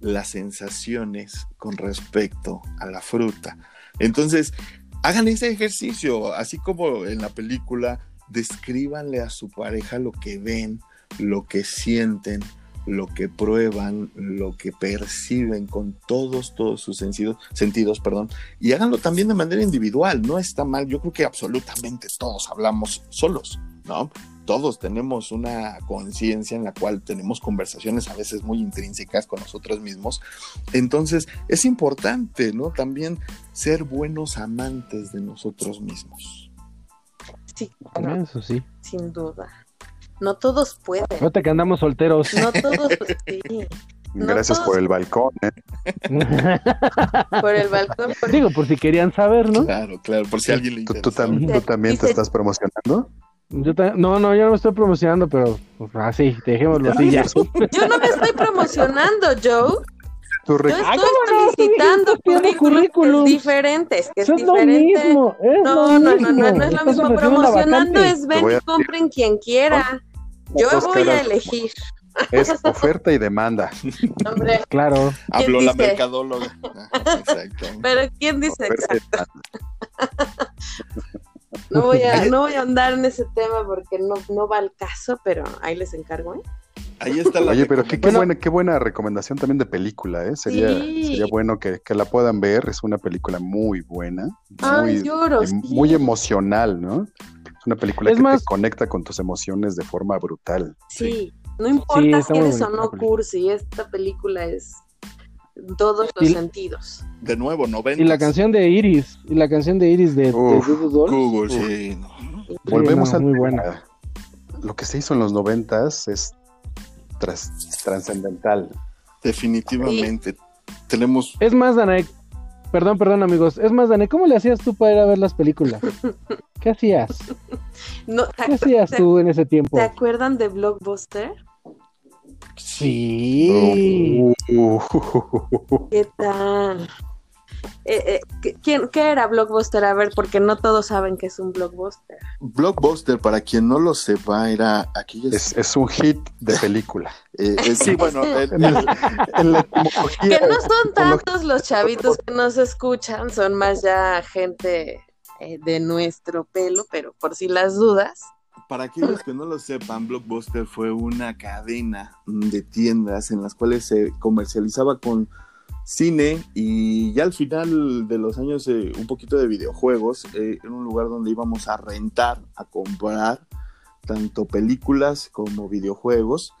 las sensaciones con respecto a la fruta. Entonces, hagan ese ejercicio, así como en la película, descríbanle a su pareja lo que ven, lo que sienten, lo que prueban, lo que perciben con todos, todos sus sentidos, sentidos, perdón, y háganlo también de manera individual, no está mal, yo creo que absolutamente todos hablamos solos, ¿no? Todos tenemos una conciencia en la cual tenemos conversaciones a veces muy intrínsecas con nosotros mismos, entonces es importante, ¿no? También ser buenos amantes de nosotros mismos. Sí, eso sí. Sin duda. No todos pueden. Fíjate que andamos solteros. No todos, sí. Gracias por el balcón. ¿eh? por el balcón. Digo, por si querían saber, ¿no? Claro, claro, por si alguien le interesa. ¿Tú, también te estás promocionando? Yo no, no, yo no me estoy promocionando, pero así, pues, dejémoslo así ya. Yo no me estoy promocionando, Joe. Yo estoy ah, solicitando currículums diferentes, que es, diferente. no, no, no, no, no, es lo mismo. Promocionando es ven y compren quien quiera. Yo voy a elegir. Es oferta y demanda. Claro. Habló la mercadóloga. Exacto. Pero ¿quién dice exacto? No voy, a, no voy a andar en ese tema porque no, no va al caso, pero ahí les encargo, ¿eh? Ahí está la Oye, pero qué, buena, qué buena recomendación también de película, ¿eh? Sería, sería bueno que, la puedan ver. Es una película muy buena. Muy, em, muy emocional, ¿no? Es una película que te conecta con tus emociones de forma brutal. Sí, no importa si eres o no cursi, esta película es todos los sentidos. De nuevo, 90. Y la canción de Iris, y la canción de Iris de, Google, sí. Volvemos a muy buena. Lo que se hizo en los noventas es trascendental. Definitivamente. Tenemos. Es más, Danae. Perdón, perdón, amigos. Es más, Danae, ¿cómo le hacías tú para ir a ver las películas? ¿Qué hacías? ¿Qué hacías tú en ese tiempo? ¿Te acuerdan de Blockbuster? Sí. ¿Qué tal? Eh, eh, ¿quién, ¿Qué era Blockbuster? A ver, porque no todos saben que es un Blockbuster. Blockbuster, para quien no lo sepa, era aquí Es, un hit de película. Eh, sí, bueno, que no son tantos los chavitos que nos escuchan, son más ya gente de nuestro pelo, pero por si las dudas. Para aquellos que no lo sepan, Blockbuster fue una cadena de tiendas en las cuales se comercializaba con cine y ya al final de los años eh, un poquito de videojuegos, eh, en un lugar donde íbamos a rentar, a comprar tanto películas como videojuegos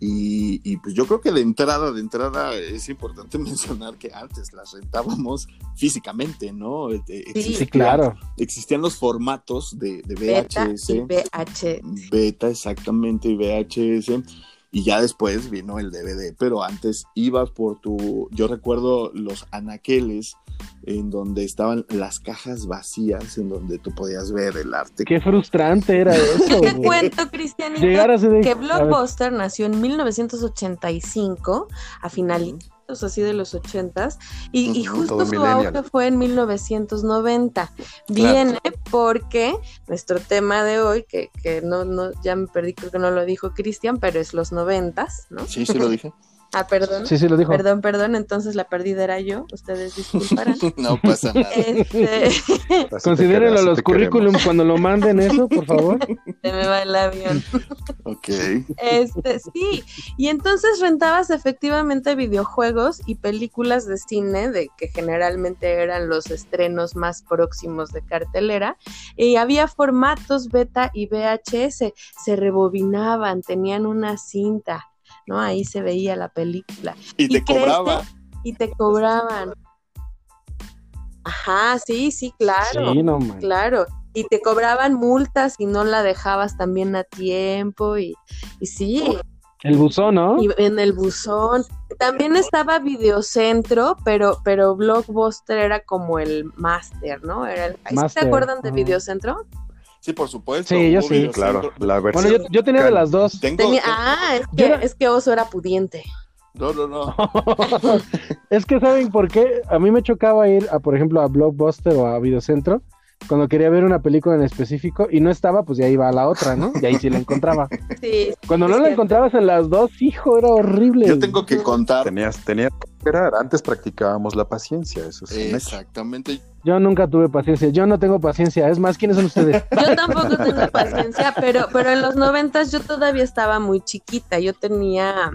y, pues yo creo que de entrada, de entrada es importante mencionar que antes las rentábamos físicamente, ¿no? sí, claro. Existían los formatos de, de VHS. Beta VHS. Beta, exactamente, y VHS y ya después vino el DVD, pero antes ibas por tu, yo recuerdo los anaqueles en donde estaban las cajas vacías, en donde tú podías ver el arte. Qué frustrante era eso. Te cuento, Cristianito, que Blockbuster nació en 1985, a final así de los ochentas, y, y justo su auge fue en 1990. Viene porque nuestro tema de hoy, que, que no, no, ya me perdí, creo que no lo dijo Cristian, pero es los noventas, ¿no? Sí, sí lo dije. Ah, perdón. Sí, sí, lo dijo. Perdón, perdón, entonces la perdida era yo. Ustedes disculparán. no pasa nada. Este... Considérenlo los currículums cuando lo manden eso, por favor. Se me va el avión. ok. Este, sí. Y entonces rentabas efectivamente videojuegos y películas de cine, de que generalmente eran los estrenos más próximos de cartelera. Y había formatos beta y VHS. Se rebobinaban, tenían una cinta ¿no? Ahí se veía la película. Y, te cobraban. Y te cobraban. Ajá, sí, sí, claro. Sí, no, claro. Y te cobraban multas y no la dejabas también a tiempo y, y sí. El buzón, ¿no? Y en el buzón. También estaba Videocentro, pero, pero Blockbuster era como el máster, ¿no? Era ¿Te acuerdan de Videocentro? Sí, por supuesto. Sí, yo sí, claro. La versión bueno, yo, tenía de las dos. Ah, es que, es que Oso era pudiente. No, no, no. es que saben por qué. A mí me chocaba ir, a, por ejemplo, a Blockbuster o a Videocentro cuando quería ver una película en específico y no estaba, pues ya iba a la otra, ¿no? Y ahí sí la encontraba. Sí. Cuando no la encontrabas en las dos, hijo, era horrible. Yo tengo que contar. Tenías, tenías que esperar. Antes practicábamos la paciencia, eso sí. Exactamente. Yo nunca tuve paciencia. Yo no tengo paciencia. Es más, ¿quiénes son ustedes? Yo tampoco tengo paciencia, pero, pero en los noventas yo todavía estaba muy chiquita. Yo tenía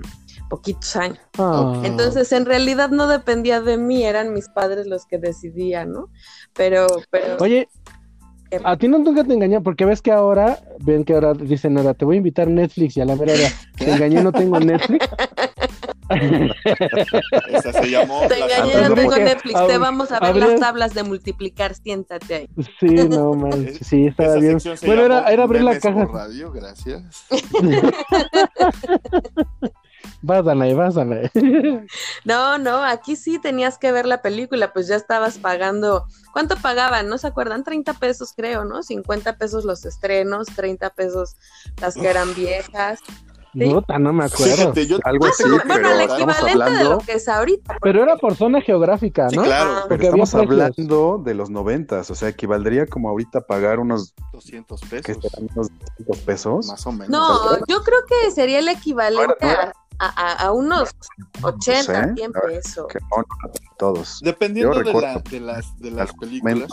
poquitos años. Ah. Entonces, en realidad no dependía de mí, eran mis padres los que decidían, ¿no? Pero, pero. Oye, a ti no nunca te engañó, porque ves que ahora, ven que ahora dicen, ahora te voy a invitar a Netflix y a la verdad, te engañé, no tengo Netflix. Esa se llamó. Te engañé, no tengo Netflix, te vamos a ver las tablas de multiplicar, siéntate ahí. Sí, no man, sí, estaba bien. Bueno, era, era abrir la caja. Radio, gracias. Vas, Danae, vas, No, no, aquí sí tenías que ver la película, pues ya estabas pagando. ¿Cuánto pagaban? ¿No se acuerdan? 30 pesos, creo, ¿no? 50 pesos los estrenos, 30 pesos las que eran viejas. Puta, no me acuerdo. Algo así, bueno, el equivalente de lo que es ahorita. Pero era por zona geográfica, ¿no? claro. Porque estamos hablando de los noventas, o sea, equivaldría como ahorita pagar unos 200 pesos. ¿qué unos 200 pesos. Más o menos. No, yo creo que sería el equivalente a a, unos 80, 100 pesos. todos. Dependiendo de, de, las, de las películas.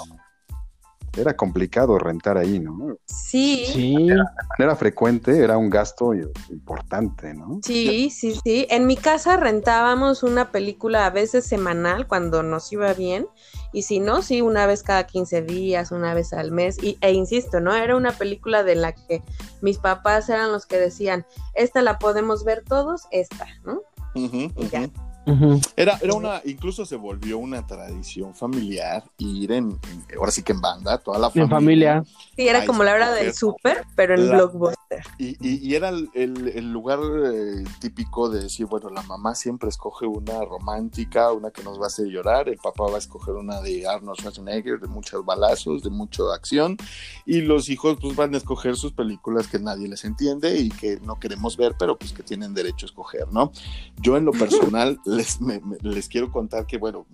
Era complicado rentar ahí, ¿no? Sí. Sí. De manera frecuente era un gasto importante, ¿no? Sí, sí, sí. En mi casa rentábamos una película a veces semanal cuando nos iba bien y si no, sí, una vez cada 15 días, una vez al mes. Y, e insisto, ¿no? Era una película de la que mis papás eran los que decían, esta la podemos ver todos, esta, ¿no? y ya. Era, era una, incluso se volvió una tradición familiar ir en, ahora sí que en banda, toda la familia. En familia. Sí, era como la hora del súper, pero en blockbuster. Y, y, era el, lugar eh, típico de decir, bueno, la mamá siempre escoge una romántica, una que nos va a hacer llorar, el papá va a escoger una de Arnold Schwarzenegger, de muchos balazos, de mucha acción, y los hijos pues van a escoger sus películas que nadie les entiende y que no queremos ver, pero pues que tienen derecho a escoger, ¿no? Yo en lo personal les, quiero contar que, bueno,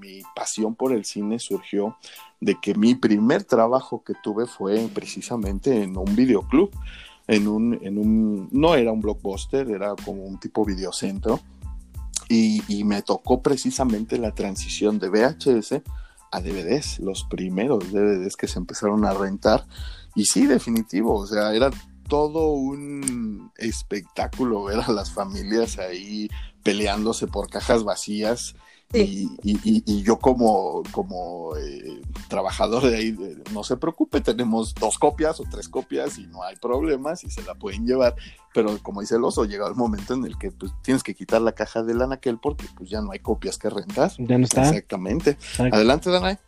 mi pasión por el cine surgió de que mi primer trabajo que tuve fue precisamente en un videoclub, en un, en un, no era un blockbuster, era como un tipo videocentro, y, y me tocó precisamente la transición de VHS a DVDs, los primeros DVDs que se empezaron a rentar, y sí, definitivo, o sea, era todo un espectáculo ver a las familias ahí peleándose por cajas vacías. Y, y, yo como, como eh, trabajador de ahí, no se preocupe, tenemos dos copias o tres copias y no hay problemas y se la pueden llevar, pero como dice el oso, llega el momento en el que pues, tienes que quitar la caja del anaquel porque pues ya no hay copias que rentar. Ya no está. Exactamente. Adelante, Danae.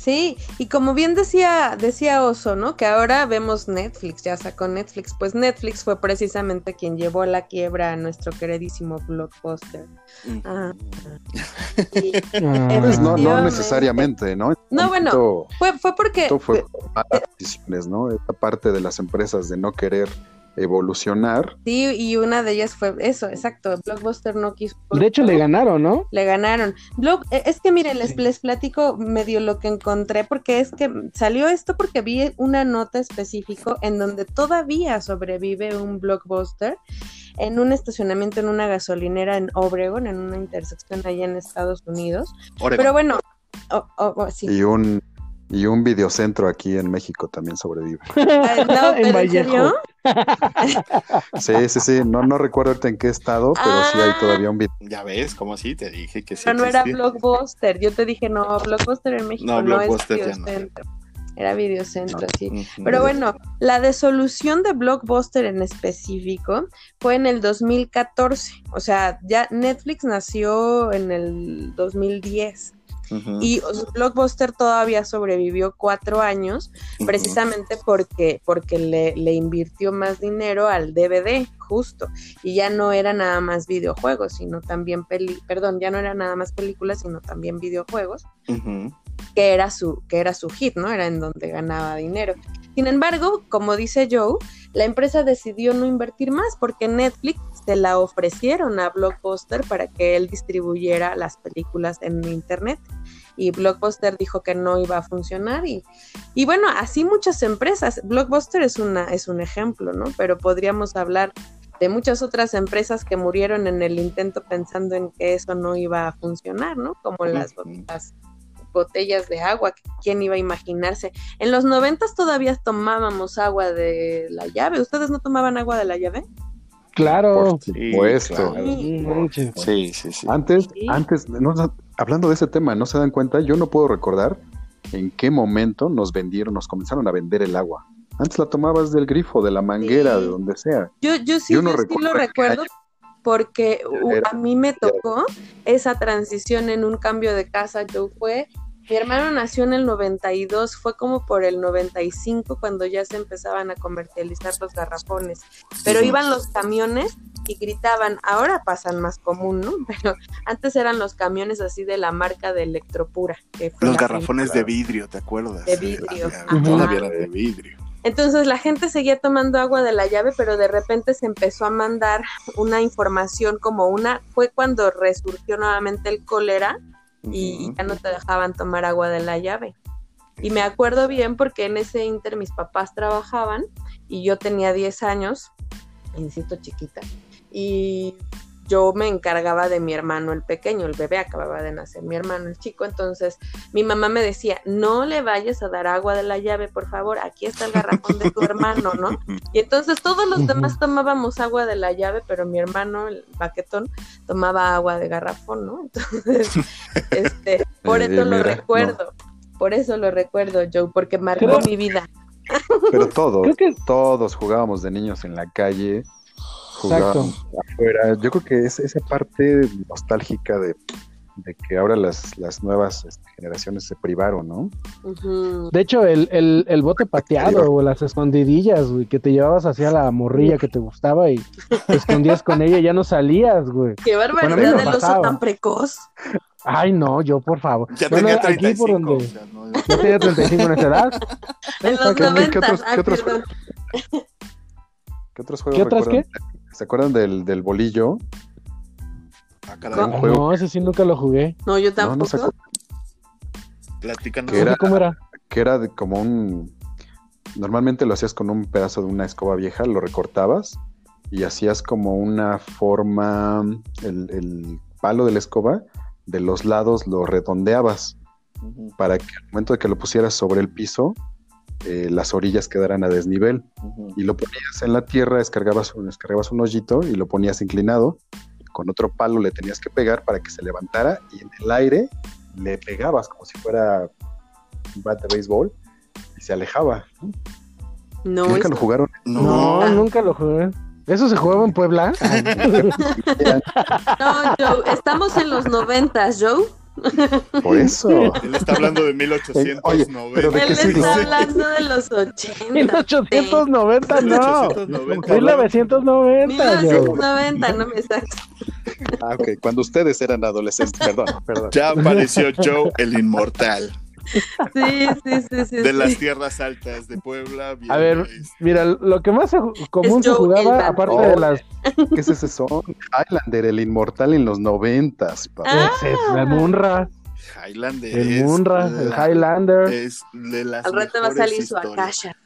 Sí, y como bien decía, decía Oso, ¿no? Que ahora vemos Netflix, ya sacó Netflix. Pues Netflix fue precisamente quien llevó a la quiebra a nuestro queridísimo blockbuster. Ah, ah. Pues no, no, necesariamente, ¿no? No, bueno, fue, fue porque... Esto fue malas decisiones, ¿no? Esta parte de las empresas de no querer evolucionar. Sí, y una de ellas fue eso, exacto, Blockbuster no quiso. De hecho, le ganaron, ¿no? Le ganaron. E, es que miren, les, les platico medio lo que encontré, porque es que salió esto porque vi una nota específico en donde todavía sobrevive un Blockbuster en un estacionamiento en una gasolinera en Obregon, en una intersección allá en Estados Unidos. Pero bueno, sí. Y un y un videocentro aquí en México también sobrevive. no, ¿En Vallejo? sí, sí, sí. No, no recuerdo en qué estado, pero sí hay todavía un video. Ya ves, como así te dije que sí. Pero no era Blockbuster. Yo te dije, no, Blockbuster en México no, no es videocentro. Era videocentro, sí. Pero bueno, la desolución de Blockbuster en específico fue en el 2014. O sea, ya Netflix nació en el 2010. Y Blockbuster todavía sobrevivió cuatro años, precisamente porque, porque le, le, invirtió más dinero al DVD, justo. Y ya no era nada más videojuegos, sino también peli, perdón, ya no era nada más películas, sino también videojuegos, que era su, que era su hit, ¿no? Era en donde ganaba dinero. Sin embargo, como dice Joe, la empresa decidió no invertir más porque Netflix se la ofrecieron a Blockbuster para que él distribuyera las películas en internet y Blockbuster dijo que no iba a funcionar y, y bueno, así muchas empresas, Blockbuster es, una, es un ejemplo, ¿no? Pero podríamos hablar de muchas otras empresas que murieron en el intento pensando en que eso no iba a funcionar, ¿no? Como las, botellas de agua, ¿quién iba a imaginarse? En los noventas todavía tomábamos agua de la llave, ¿ustedes no tomaban agua de la llave? Claro, por supuesto. Sí, sí, sí. Antes, antes, hablando de ese tema, ¿no se dan cuenta? Yo no puedo recordar en qué momento nos vendieron, nos comenzaron a vender el agua. Antes la tomabas del grifo, de la manguera, de donde sea. Yo, yo sí, yo, sí lo recuerdo porque a mí me tocó esa transición en un cambio de casa. Yo fue, mi hermano nació en el 92, fue como por el 95 cuando ya se empezaban a comercializar los garrafones. Pero iban los camiones y gritaban, ahora pasan más común, ¿no? Pero antes eran los camiones así de la marca de Electropura. los garrafones de vidrio, ¿te acuerdas? De vidrio. Todavía era de vidrio. Entonces la gente seguía tomando agua de la llave, pero de repente se empezó a mandar una información como una, fue cuando resurgió nuevamente el cólera y, ya no te dejaban tomar agua de la llave. Y me acuerdo bien porque en ese inter mis papás trabajaban y yo tenía 10 años, insisto chiquita, y yo me encargaba de mi hermano el pequeño, el bebé acababa de nacer, mi hermano el chico, entonces mi mamá me decía, no le vayas a dar agua de la llave, por favor, aquí está el garrafón de tu hermano, ¿no? Y entonces todos los demás tomábamos agua de la llave, pero mi hermano, el baquetón, tomaba agua de garrafón, ¿no? Entonces, este, por eso lo recuerdo, por eso lo recuerdo, Joe, porque marcó mi vida. Pero todos, todos jugábamos de niños en la calle Exacto. afuera. Yo creo que es esa parte nostálgica de, que ahora las, las nuevas este, generaciones se privaron, ¿no? De hecho, el, el, el bote pateado o las escondidillas, güey, que te llevabas hacia la morrilla que te gustaba y te escondías con ella y ya no salías, güey. Qué barbaridad del oso tan precoz. Ay, no, yo por favor. Ya tenía 35, aquí por donde... Ya tenía 35 en esa edad. En los 90, ¿Qué otros, ¿qué otros, ¿Qué otros juegos ¿Qué otras qué? ¿Se acuerdan del, del bolillo? Ah, no, no, ese sí nunca lo jugué. No, yo tampoco. No, Platícanos. Que era, ¿Cómo era? Que era como un... Normalmente lo hacías con un pedazo de una escoba vieja, lo recortabas y hacías como una forma, el, el palo de la escoba, de los lados lo redondeabas para que al momento de que lo pusieras sobre el piso, eh, las orillas quedaran a desnivel. Y lo ponías en la tierra, descargabas un, descargabas un hoyito y lo ponías inclinado. Con otro palo le tenías que pegar para que se levantara y en el aire le pegabas como si fuera un bat de béisbol y se alejaba. ¿Nunca lo jugaron? No. nunca lo jugué. ¿Eso se jugaba en Puebla? no, Joe, estamos en los noventas, Joe. Por eso. Él está hablando de 1890. Oye, ¿pero de Él está hablando de los 80. 1890, no. 1990. 1990, no me saques. Ah, ok. Cuando ustedes eran adolescentes, perdón, perdón. Ya apareció Joe, el inmortal. Sí, sí, sí, sí. De las tierras altas de Puebla. A ver, mira, lo que más común se jugaba, aparte de las. ¿Qué es ese son? Highlander, el inmortal en los noventas. Ah. Es el Munra. Highlander. El Munra, el Highlander. Es de las Al rato va a salir su Akasha.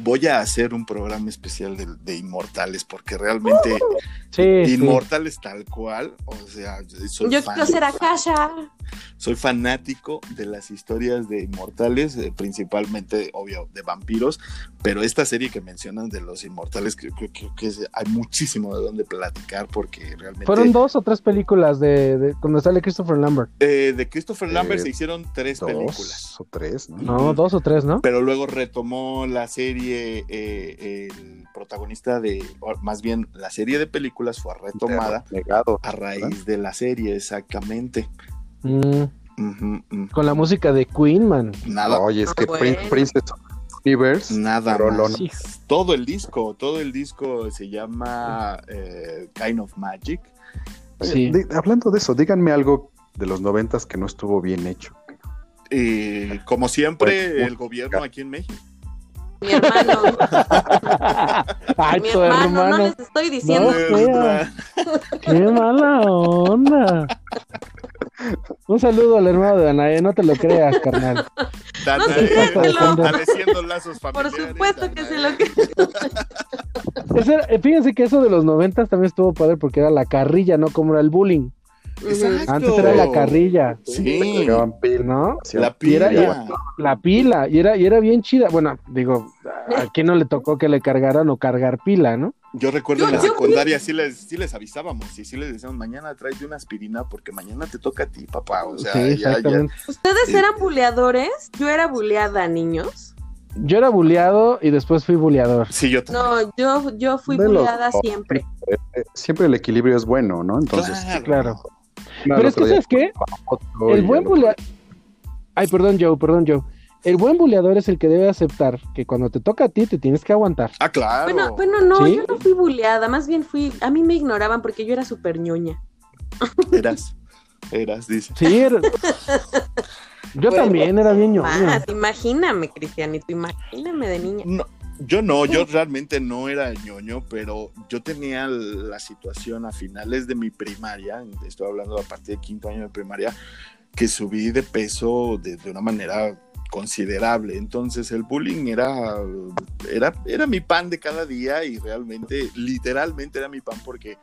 Voy a hacer un programa especial de, Inmortales porque realmente uh, Inmortales tal cual, o sea, soy yo quiero ser Akasha. Soy fanático de las historias de Inmortales, eh, principalmente, obvio, de vampiros, pero esta serie que mencionan de los Inmortales, creo, que hay muchísimo de dónde platicar porque realmente... Fueron dos o tres películas de, cuando sale Christopher Lambert. Eh, de Christopher Lambert se eh, hicieron tres películas. o tres, ¿no? No, dos o tres, ¿no? Pero luego retomó la serie, el protagonista de, más bien la serie de películas fue retomada a raíz de la serie, exactamente. Mm. Con la música de Queen, man. Nada. Oye, es que Princess Universe. Nada más. Todo el disco, todo el disco se llama eh, Kind of Magic. Sí. hablando de eso, díganme algo de los noventas que no estuvo bien hecho. como siempre, pues, el gobierno aquí en México. Mi hermano. Ay, mi hermano, hermano. no les estoy diciendo. No. Qué mala onda. Un saludo al hermano de Anae, no te lo creas, carnal. Danae, créaselo. Estableciendo lazos Por supuesto que se lo era- eh, fíjense que eso de los noventas también estuvo padre porque era la carrilla, ¿no? Como era el bullying. Exacto. Antes era la carrilla, Sí. ¿no? La era- pila. La pila, y era, y era bien chida. Bueno, digo, ¿a quién no le tocó que le cargaran o cargar pila, no? Yo recuerdo Yo- en la yo secundaria sí les, sí les avisábamos y sí les decíamos, mañana tráete una aspirina porque mañana te toca a ti, papá. O sea, sí, ya. ¿Ustedes eran buleadores? Yo era buleada, niños. Yo era buleado y después fui buleador. Sí, yo también. No, yo, yo fui buleada siempre. Eh, Siempre el equilibrio es bueno, ¿no? Entonces, Claro. Claro. No, Pero es que, ¿sabes qué? El buen buleador. Ay, perdón, Joe, perdón, Joe. El buen buleador es el que debe aceptar que cuando te toca a ti te tienes que aguantar. Ah, claro. Bueno, bueno, no, ¿Sí? yo no fui buleada, más bien fui, a mí me ignoraban porque yo era súper ñoña. Eras, eras, dice. Sí, era- yo Bueno, también era bien ñoño. Más, imagíname, Cristianito, imagíname de niña. No, yo no, yo realmente no era ñoño, pero yo tenía la situación a finales de mi primaria, estoy hablando a partir de quinto año de primaria, que subí de peso de, de una manera considerable. Entonces el bullying era, era, era mi pan de cada día y realmente, literalmente era mi pan porque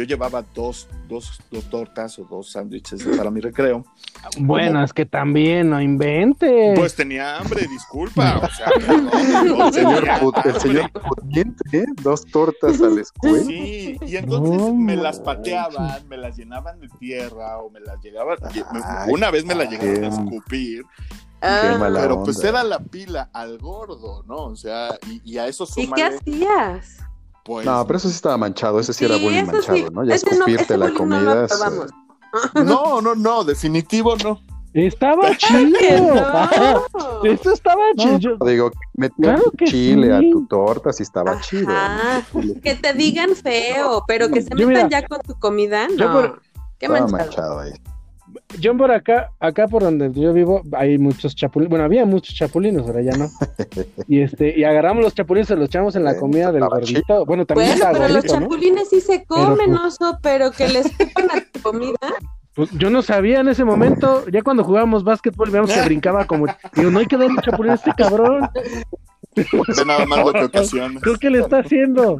yo llevaba dos, dos, dos tortas o dos sándwiches para mi recreo. Bueno, es que también, no inventes. Pues tenía hambre, disculpa. O sea, no El señor, el señor pudiente, ¿eh? Dos tortas a la escuela. Sí, y entonces No me las pateaban, me las llenaban de tierra o me las llegaban. Ay, una vez me la llegaron a escupir, Ah, mala pero pues era la pila al gordo, ¿no? O sea, y, y a eso ¿Y qué súmale, hacías? Pues. No, pero eso sí estaba manchado, ese sí, era bullying eso manchado, sí, ¿no? Ya ese escupirte la no comida. es. No, no, no, definitivo no. Estaba chido. no. Esto estaba No, chido. digo, meter chile a tu torta sí estaba chido. Que te digan feo, pero que se metan mira, ya con tu comida, no. por- Qué Estaba manchado. manchado ahí. Yo por acá, acá por donde yo vivo, hay muchos chapulines. Bueno, había muchos chapulines, ahora ya no. Y este, y agarramos los chapulines, se los echamos en la comida del gordito. Bueno, también Bueno, pero los chapulines sí se comen, pues- oso, pero que les escupan a tu comida. Pues yo no sabía en ese momento, ya cuando jugábamos básquetbol, veíamos que brincaba como. Digo, no hay que darle chapulín a este cabrón. De nada más lo que ocasiona. Creo que le está haciendo.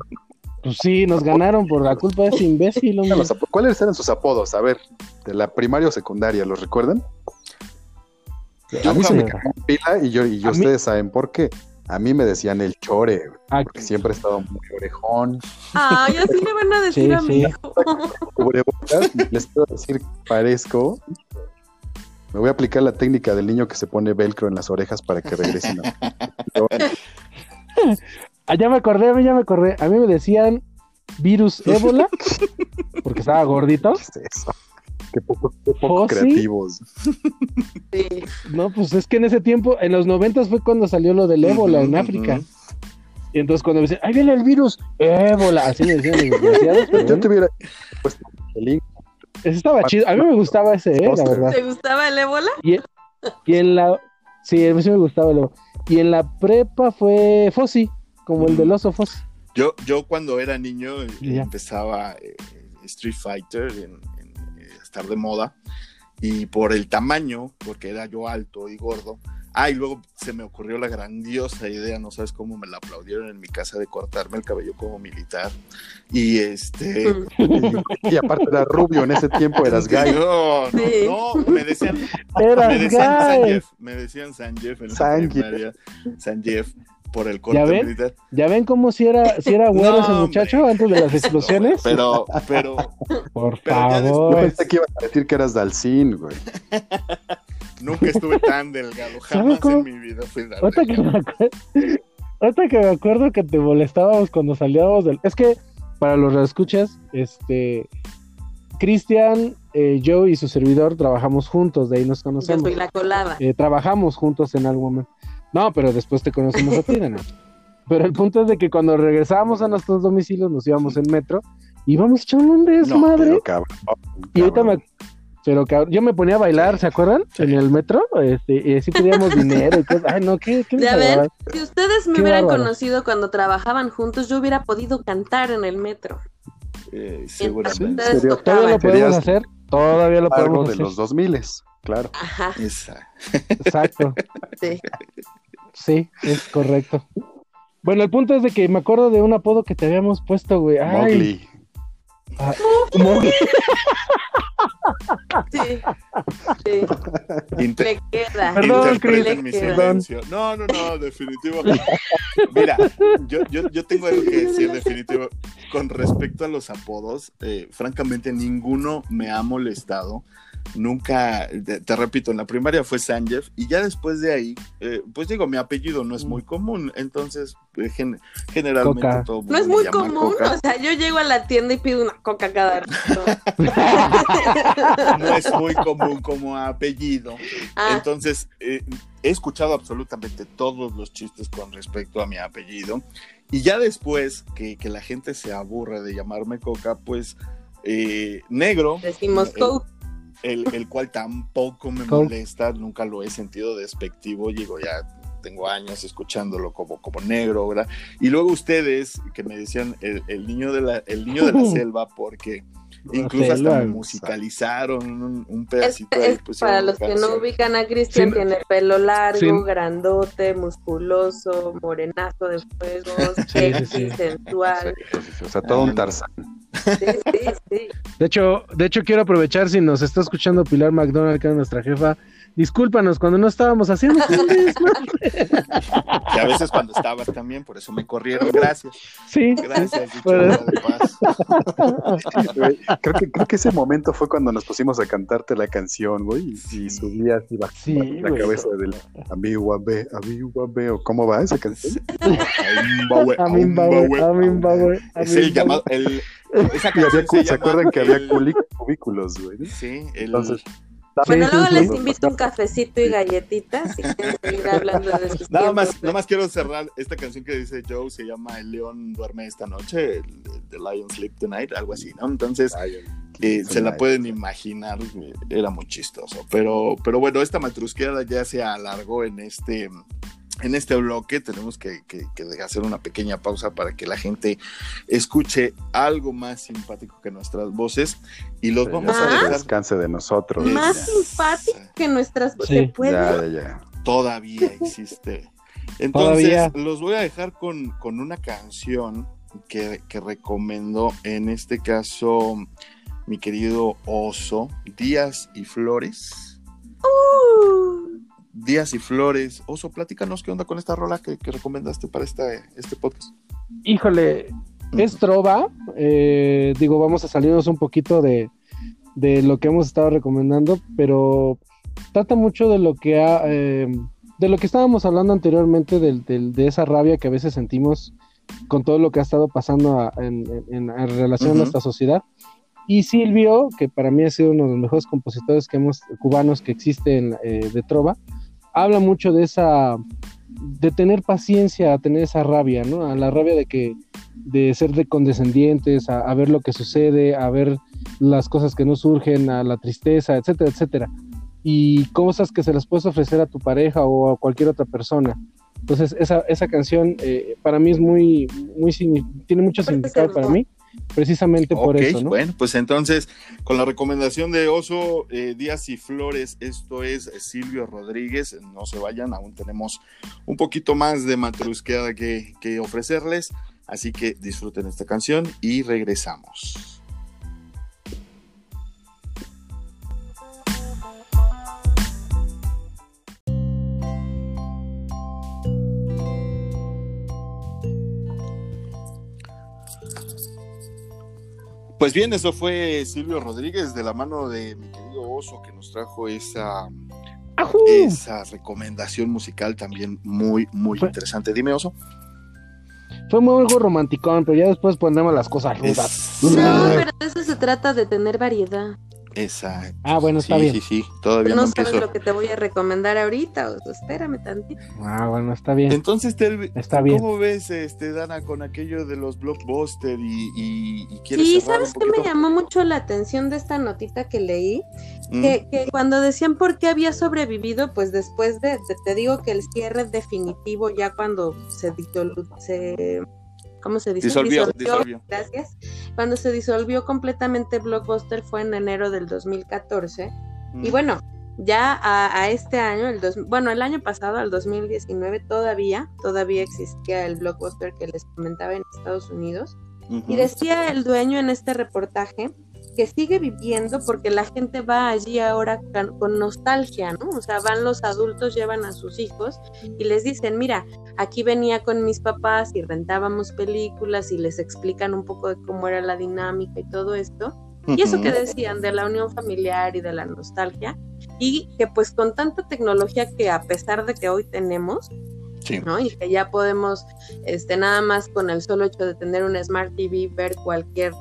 Pues sí, nos ganaron por la culpa de ese imbécil, hombre. ¿Cuáles eran sus apodos? A ver, de la primaria o secundaria, ¿los recuerdan? A mí se me cagó pila y yo, y yo mí- ustedes saben por qué. A mí me decían el chore, güey, Ah, porque siempre he estado muy orejón. Ay, así le van a decir Sí, a mi hijo. Les puedo decir que parezco. Me voy a aplicar la técnica del niño que se pone velcro en las orejas para que regresen. a- Ah, ya me acordé, a mí ya me acordé. A mí me decían virus ébola, porque estaba gordito. ¿Qué es eso? Qué poco, qué poco ¿Fossi? creativos. Sí. No, pues es que en ese tiempo, en los noventas fue cuando salió lo del ébola en África. Y entonces cuando me decían, ahí viene el virus, ébola, así me decían los desgraciados, pero Yo te hubiera puesto el link. ese estaba chido. A mí me gustaba ese, eh, la verdad. ¿Te gustaba el ébola? Y en la, sí, a mí sí me gustaba el ébola. Y en la prepa fue Fossi, como el del oso Fossi. Yo, yo cuando era niño eh, Ya. empezaba eh, Street Fighter en, en, eh, estar de moda y por el tamaño, porque era yo alto y gordo. Ah, y luego se me ocurrió la grandiosa idea, no sabes cómo me la aplaudieron en mi casa de cortarme el cabello como militar. Y este. Y aparte era rubio en ese tiempo, eras gay. No, no, Sí. no, me decían, Era me decían San gay. Jeff, me decían San Jeff en la San Jeff. primaria, San Jeff por el corte ¿Ya ven? militar. ¿Ya ven cómo si era, si era güero No, ese muchacho hombre. antes de las explosiones? Pero, pero, Por pero ya Yo favor. después- pensé que ibas a decir que eras Dalcín, güey. Nunca estuve tan delgado, ¿Sabe jamás cómo? en mi vida fui Ahorita que, me acuerdo, ahorita que me acuerdo que te molestábamos cuando salíamos del... Es que, para los escuchas, este... Cristian, eh, Joe y su servidor trabajamos juntos, de ahí nos Yo conocemos. soy la colada. Eh, trabajamos juntos en algún momento. No, pero después te conocimos a ti, ¿no? Pero el punto es de que cuando regresábamos a nuestros domicilios, nos íbamos en metro, íbamos echando un No, desmadre. pero cabrón. y ahorita cabrón. me, pero yo me ponía a bailar, ¿se acuerdan? En el metro, este, y así pedíamos dinero y cosas. Ay, no, qué, qué Ya ven, si ustedes me hubieran conocido cuando trabajaban juntos, yo hubiera podido cantar en el metro. Eh, seguramente. Todavía lo podemos hacer, todavía lo podemos hacer. de los 2000, claro. Ajá. Exacto. Sí. Sí, es correcto. Bueno, el punto es de que me acuerdo de un apodo que te habíamos puesto, güey. Ay. Ah, Sí. sí. le queda. Perdón, Chris, mi silencio. No, no, no, definitivo. Mira, yo, yo, yo, tengo algo que decir definitivo. Con respecto a los apodos, eh, francamente ninguno me ha molestado nunca, te, repito, en la primaria fue Sanjev y ya después de ahí, eh, pues digo, mi apellido no es muy común, entonces eh, generalmente todo No es muy común, o sea, yo llego a la tienda y pido una coca cada rato. no es muy común como apellido. Ah. Entonces, eh, he escuchado absolutamente todos los chistes con respecto a mi apellido y ya después que, la gente se aburre de llamarme coca, pues... negro. Decimos coca el, cual tampoco me molesta, nunca lo he sentido despectivo, digo, ya tengo años escuchándolo como, como negro, ¿verdad? Y luego ustedes que me decían el, niño, de la, el niño de la selva, porque incluso hasta me musicalizaron un, pedacito. Pues, para los que no ubican a Cristian, tiene pelo largo, grandote, musculoso, morenazo de fuego, sexy, sensual. O sea, todo un Tarzán. De hecho, de hecho quiero aprovechar si nos está escuchando Pilar McDonald, que es nuestra jefa, discúlpanos cuando no estábamos haciendo Y a veces cuando estabas también, por eso me corrieron, gracias. Sí. Gracias, creo, que, creo que ese momento fue cuando nos pusimos a cantarte la canción, güey, y, subías y sí, la cabeza del amigo B, amigo B, o cómo va esa canción. Es el llamado, el, esa canción se, se, acuerdan que había cubículos, güey? Sí, entonces bueno, luego les invito un cafecito y galletitas hablando de nada más, nada más quiero cerrar esta canción que dice Joe, se llama El León duerme esta noche, The Lion Sleep Tonight, algo así, ¿no? Entonces, eh, se la pueden imaginar, era muy chistoso. Pero, pero bueno, esta matrusqueada ya se alargó en este en este bloque tenemos que, hacer una pequeña pausa para que la gente escuche algo más simpático que nuestras voces y los vamos a dejar. Descanse de nosotros. Más simpático que nuestras voces. Todavía existe. Entonces, los voy a dejar con, una canción que, que recomendó en este caso mi querido Oso, Días y Flores. Uh. Días y Flores. Oso, platícanos qué onda con esta rola que, recomendaste para este, este podcast. Híjole, es trova. Eh, digo, vamos a salirnos un poquito de, lo que hemos estado recomendando, pero trata mucho de lo que ha, eh, de lo que estábamos hablando anteriormente, de esa rabia que a veces sentimos con todo lo que ha estado pasando en, relación a nuestra sociedad. Y Silvio, que para mí ha sido uno de los mejores compositores que hemos, cubanos que existen eh, de trova, habla mucho de esa, de tener paciencia, a tener esa rabia, ¿no? A la rabia de que, de ser de condescendientes, a, ver lo que sucede, a ver las cosas que no surgen, a la tristeza, etcétera, etcétera. Y cosas que se las puedes ofrecer a tu pareja o a cualquier otra persona. Entonces, esa, esa canción eh, para mí es muy, muy, tiene mucho significado para mí precisamente por eso. ¿no? Bueno, pues entonces, con la recomendación de Oso eh, Díaz y Flores, esto es Silvio Rodríguez, no se vayan, aún tenemos un poquito más de matrusqueada que, que ofrecerles, así que disfruten esta canción y regresamos. Pues bien, eso fue Silvio Rodríguez de la mano de mi querido Oso que nos trajo esa, esa recomendación musical también muy, muy interesante. Dime, Oso. Fue muy algo romanticón, pero ya después pondremos las cosas rudas. No, pero de eso se trata de tener variedad. Exacto. Ah, bueno, está bien. Sí, sí, todavía no, no sabes lo que te voy a recomendar ahorita, o espérame tantito. Ah, bueno, está bien. Entonces, está bien. ¿cómo ves, este, Dana, con aquello de los blockbusters y, y, quieres Sí, ¿sabes qué me llamó mucho la atención de esta notita que leí? Mm. Que, cuando decían por qué había sobrevivido, pues después de, te digo que el cierre definitivo ya cuando se, se ¿cómo se dice? Disolvió, disolvió, Gracias. Cuando se disolvió completamente Blockbuster fue en enero del 2014. Y mm. bueno, ya a, este año, el dos, bueno, el año pasado, al 2019, todavía, todavía existía el Blockbuster que les comentaba en Estados Unidos. Y decía el dueño en este reportaje que sigue viviendo porque la gente va allí ahora con nostalgia, ¿no? O sea, van los adultos, llevan a sus hijos y les dicen, mira, aquí venía con mis papás y rentábamos películas y les explican un poco de cómo era la dinámica y todo esto. Y eso que decían de la unión familiar y de la nostalgia, y que pues con tanta tecnología que a pesar de que hoy tenemos, ¿no? Y que ya podemos, este, nada más con el solo hecho de tener un Smart TV, ver cualquier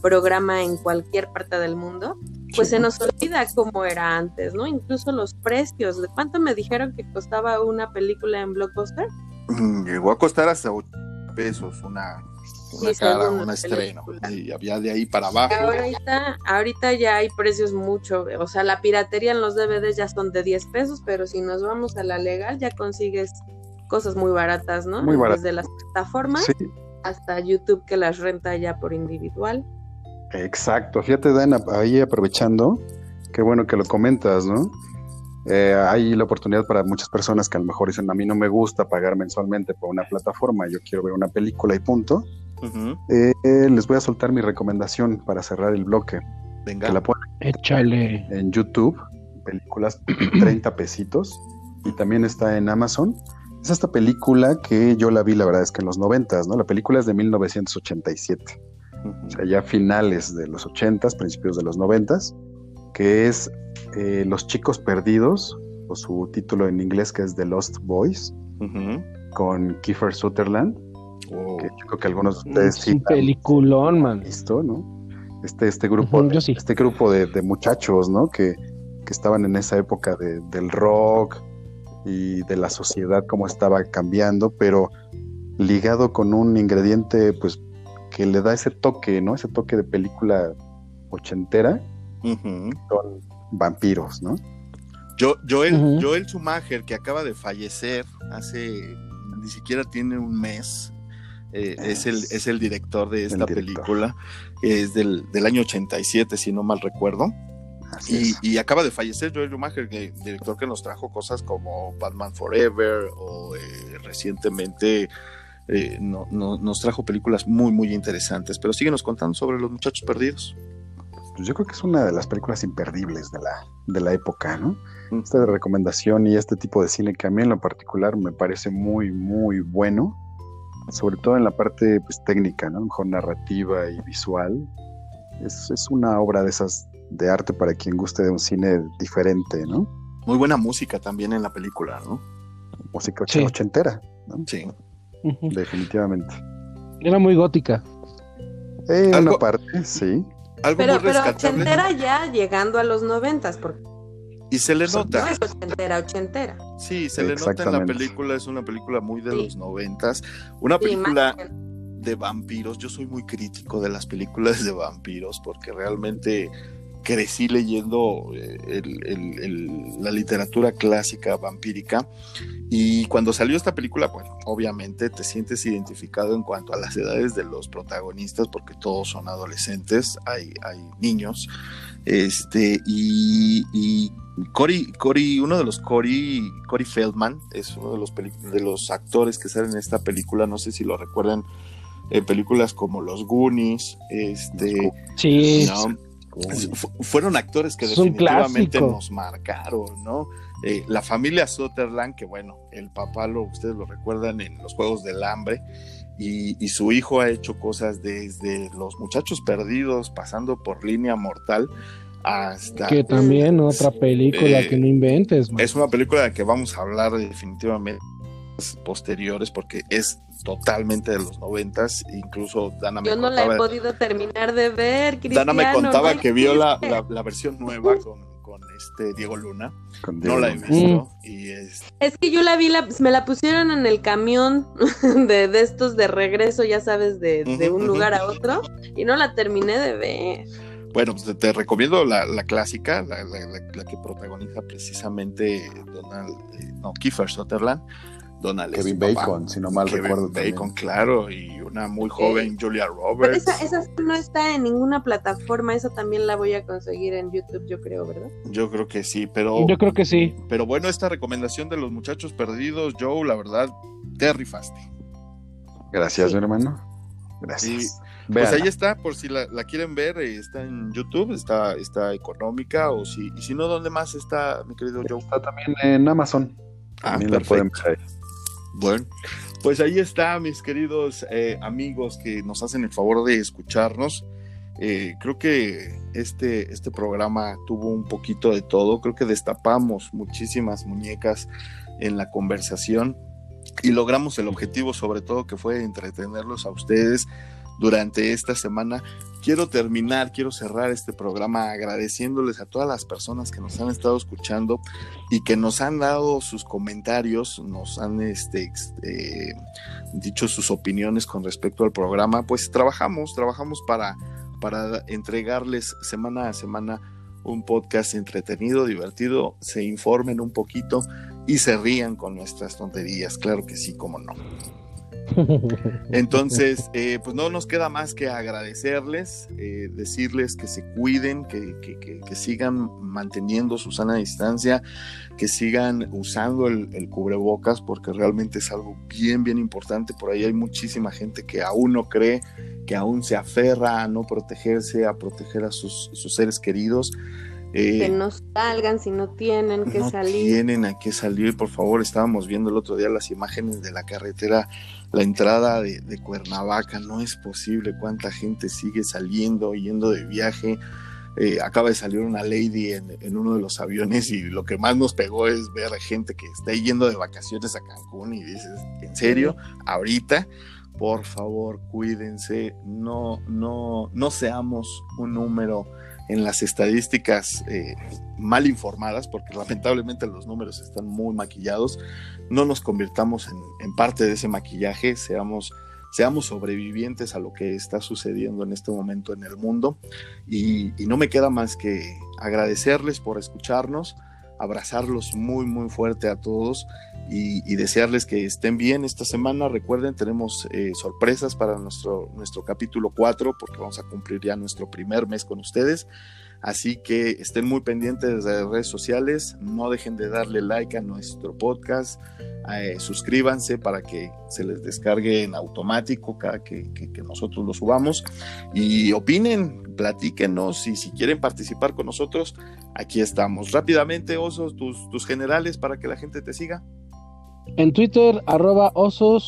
programa en cualquier parte del mundo, pues se nos olvida cómo era antes, ¿no? Incluso los precios. ¿De cuánto me dijeron que costaba una película en Blockbuster? Mm, llegó a costar hasta 8 pesos una, una cara, un estreno. Y había de ahí para abajo. Ahorita, ahorita ya hay precios mucho, o sea, la piratería en los DVDs ya son de 10 pesos, pero si nos vamos a la legal ya consigues cosas muy baratas, ¿no? Muy baratas. Desde las plataformas hasta YouTube que las renta ya por individual. Exacto, fíjate Dan, ahí aprovechando, qué bueno que lo comentas, ¿no? Eh, hay la oportunidad para muchas personas que a lo mejor dicen, a mí no me gusta pagar mensualmente por una plataforma, yo quiero ver una película y punto. Eh, les voy a soltar mi recomendación para cerrar el bloque. Venga. la Échale. En YouTube, películas 30 pesitos, y también está en Amazon. Es esta película que yo la vi, la verdad es que en los 90, ¿no? La película es de 1987 o sea, ya finales de los 80 principios de los 90 que es eh, Los chicos perdidos, o su título en inglés que es The Lost Boys, con Kiefer Sutherland, que yo creo que algunos de ustedes sí. peliculón, man. Visto, ¿no? Este, este grupo, este grupo de, muchachos, ¿no? Que, que, estaban en esa época de, del rock y de la sociedad, cómo estaba cambiando, pero ligado con un ingrediente, pues, que le da ese toque, ¿no? Ese toque de película ochentera con vampiros, ¿no? Yo, Joel, Joel Schumacher, que acaba de fallecer hace, ni siquiera tiene un mes, eh, es, el, es el director de esta película, es del, año 87, si no mal recuerdo. Y, y, acaba de fallecer Joel Schumacher, director que nos trajo cosas como Batman Forever o eh, recientemente eh, no, nos trajo películas muy, muy interesantes. Pero síguenos contando sobre Los Muchachos Perdidos. Pues yo creo que es una de las películas imperdibles de la, de la época, ¿no? Esta de recomendación y este tipo de cine que a mí en lo particular me parece muy, muy bueno, sobre todo en la parte pues, técnica, ¿no? mejor narrativa y visual. Es, es una obra de esas de arte para quien guste de un cine diferente, ¿no? Muy buena música también en la película, ¿no? Música ochentera, ¿no? Sí. Definitivamente. Era muy gótica. En una parte, sí. Algo pero, pero ochentera ya llegando a los noventas, porque y se le nota. No es ochentera, ochentera. Sí, se le nota en la película, es una película muy de los noventas. Una película de vampiros. Yo soy muy crítico de las películas de vampiros porque realmente crecí leyendo eh, la literatura clásica vampírica. Y cuando salió esta película, bueno, obviamente te sientes identificado en cuanto a las edades de los protagonistas porque todos son adolescentes, hay, hay niños, este, y, y Cory, uno de los Cory, Cory Feldman, es uno de los, de los actores que salen en esta película, no sé si lo recuerdan en películas como Los Goonies, este, sí, fueron actores que definitivamente nos marcaron, ¿no? Eh, la familia Sutherland, que bueno, el papá lo, ustedes lo recuerdan en los Juegos del Hambre, y, su hijo ha hecho cosas desde Los Muchachos Perdidos, pasando por Línea Mortal, hasta... Que también otra película eh, que no inventes. Es una película de que vamos a hablar definitivamente posteriores porque es totalmente de los noventas, incluso Dana me Yo no la he podido terminar de ver, Cristiano, Dana me contaba que vio la, la, versión nueva con, con, este Diego Luna, no la he visto, y es... es... que yo la vi, la, me la pusieron en el camión de, de estos de regreso, ya sabes, de, de un lugar a otro, y no la terminé de ver. Bueno, pues te, recomiendo la, la clásica, la, la, que protagoniza precisamente Donald, eh, no, Kiefer Sutherland, Donald Kevin Bacon, si no mal Kevin recuerdo. Bacon, claro, y una muy joven Julia Roberts. Pero esa, esa no está en ninguna plataforma, esa también la voy a conseguir en YouTube, yo creo, ¿verdad? Yo creo que sí, pero. Yo creo que sí. Pero bueno, esta recomendación de los muchachos perdidos, Joe, la verdad, te rifaste. Gracias, mi hermano. Gracias. pues ahí está, por si la, quieren ver, eh, está en YouTube, está, está económica, o si, y si no, ¿dónde más está, mi querido Joe? Está también en Amazon. Ah, también la pueden ver bueno, pues ahí está, mis queridos eh, amigos que nos hacen el favor de escucharnos. Eh, creo que este, este programa tuvo un poquito de todo. Creo que destapamos muchísimas muñecas en la conversación y logramos el objetivo, sobre todo, que fue entretenerlos a ustedes durante esta semana. Quiero terminar, quiero cerrar este programa agradeciéndoles a todas las personas que nos han estado escuchando y que nos han dado sus comentarios, nos han este, eh, dicho sus opiniones con respecto al programa. Pues trabajamos, trabajamos para, para entregarles semana a semana un podcast entretenido, divertido, se informen un poquito y se rían con nuestras tonterías. Claro que sí, como no. Entonces, eh, pues no nos queda más que agradecerles, eh, decirles que se cuiden, que, sigan manteniendo su sana distancia, que sigan usando el, cubrebocas, porque realmente es algo bien, bien importante. Por ahí hay muchísima gente que aún no cree, que aún se aferra a no protegerse, a proteger a sus, seres queridos. Que eh, no salgan si no tienen que no salir. Tienen a qué salir, por favor. Estábamos viendo el otro día las imágenes de la carretera la entrada de, Cuernavaca, no es posible cuánta gente sigue saliendo, yendo de viaje. Eh, acaba de salir una lady en, uno de los aviones y lo que más nos pegó es ver a gente que está yendo de vacaciones a Cancún y dices, ¿en serio? Ahorita, por favor, cuídense, no, no, no seamos un número en las estadísticas eh, mal informadas, porque lamentablemente los números están muy maquillados, no nos convirtamos en, parte de ese maquillaje, seamos, seamos sobrevivientes a lo que está sucediendo en este momento en el mundo. Y, no me queda más que agradecerles por escucharnos, abrazarlos muy, muy fuerte a todos y, desearles que estén bien esta semana. Recuerden, tenemos eh, sorpresas para nuestro, nuestro capítulo 4 porque vamos a cumplir ya nuestro primer mes con ustedes. Así que estén muy pendientes de las redes sociales, no dejen de darle like a nuestro podcast, eh, suscríbanse para que se les descargue en automático cada que, nosotros lo subamos y opinen, platíquenos y si quieren participar con nosotros, aquí estamos. Rápidamente, Osos, tus, tus generales para que la gente te siga. En Twitter, arroba oso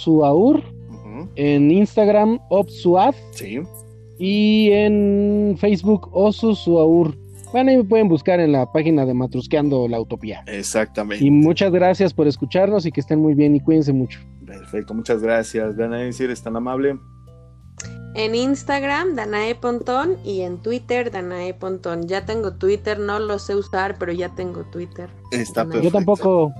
En Instagram, opsuad. Sí y en Facebook Oso Suaur. Bueno, ahí me pueden buscar en la página de Matrusqueando la Utopía. Exactamente. Y muchas gracias por escucharnos y que estén muy bien y cuídense mucho. Perfecto, muchas gracias. Danae, si eres tan amable. En Instagram, Danae Pontón, y en Twitter, Danae Pontón. Ya tengo Twitter, no lo sé usar, pero ya tengo Twitter. Está perfecto. Yo tampoco.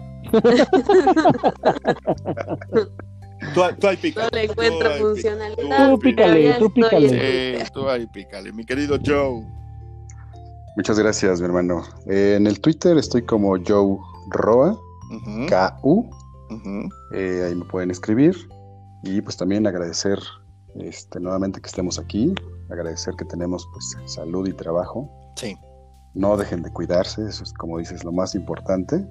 Tú, tú ahí pícale. No le encuentro funcionalidad. Tú pícale, tú pícale. tú ahí pícale. Mi querido Joe. Muchas gracias, mi hermano. Eh, en el Twitter estoy como Joe Roa, K-U. Eh, ahí me pueden escribir. Y pues también agradecer este, nuevamente que estemos aquí. Agradecer que tenemos pues salud y trabajo. Sí. No dejen de cuidarse, eso es como dices lo más importante.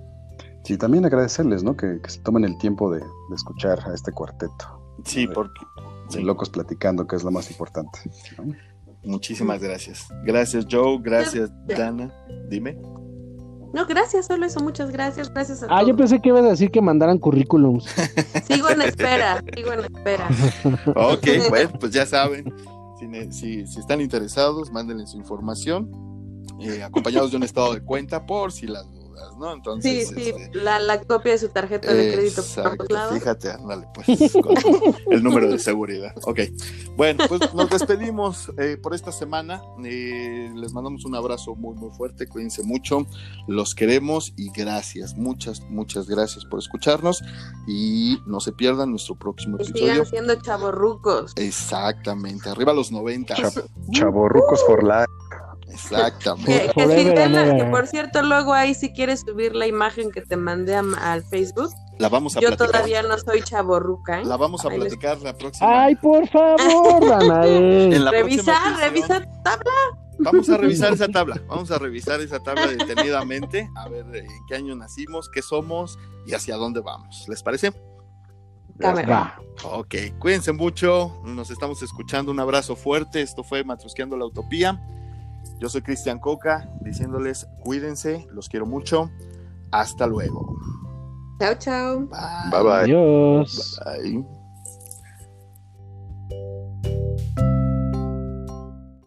Y también agradecerles, ¿no? Que, se tomen el tiempo de, escuchar a este cuarteto. Sí, porque... Locos platicando, que es lo más importante. Muchísimas gracias. Gracias, Joe. Gracias, Dana. Dime. No, gracias, solo eso, muchas gracias, gracias a Ah, yo pensé que ibas a decir que mandaran currículums. sigo en espera, sigo en espera. ok, bueno, pues ya saben, si, están interesados, mándenle su información, eh, acompañados de un estado de cuenta por si las todas, ¿no? Entonces, sí, sí, este, la, la, copia de su tarjeta de crédito por todos Fíjate, ándale, pues, el número de seguridad. Ok, bueno, pues nos despedimos eh, por esta semana. Eh, les mandamos un abrazo muy, muy fuerte. Cuídense mucho, los queremos y gracias, muchas, muchas gracias por escucharnos y no se pierdan nuestro próximo episodio. Sigan siendo chavorrucos. Exactamente, arriba los 90. chavorrucos for life. Exactamente. Que, por cierto, luego ahí si quieres subir la imagen que te mandé al Facebook. La vamos a Yo todavía no soy chaborruca. ¿eh? La vamos a platicar la próxima. Ay, por favor, Revisar, revisar tabla. Vamos a revisar esa tabla, vamos a revisar esa tabla detenidamente, a ver en qué año nacimos, qué somos y hacia dónde vamos. ¿Les parece? Cámara. Ok, cuídense mucho, nos estamos escuchando, un abrazo fuerte, esto fue Matrusqueando la Utopía. Yo soy Cristian Coca, diciéndoles cuídense, los quiero mucho. Hasta luego. Chao, chao. Bye bye. Adiós. Bye.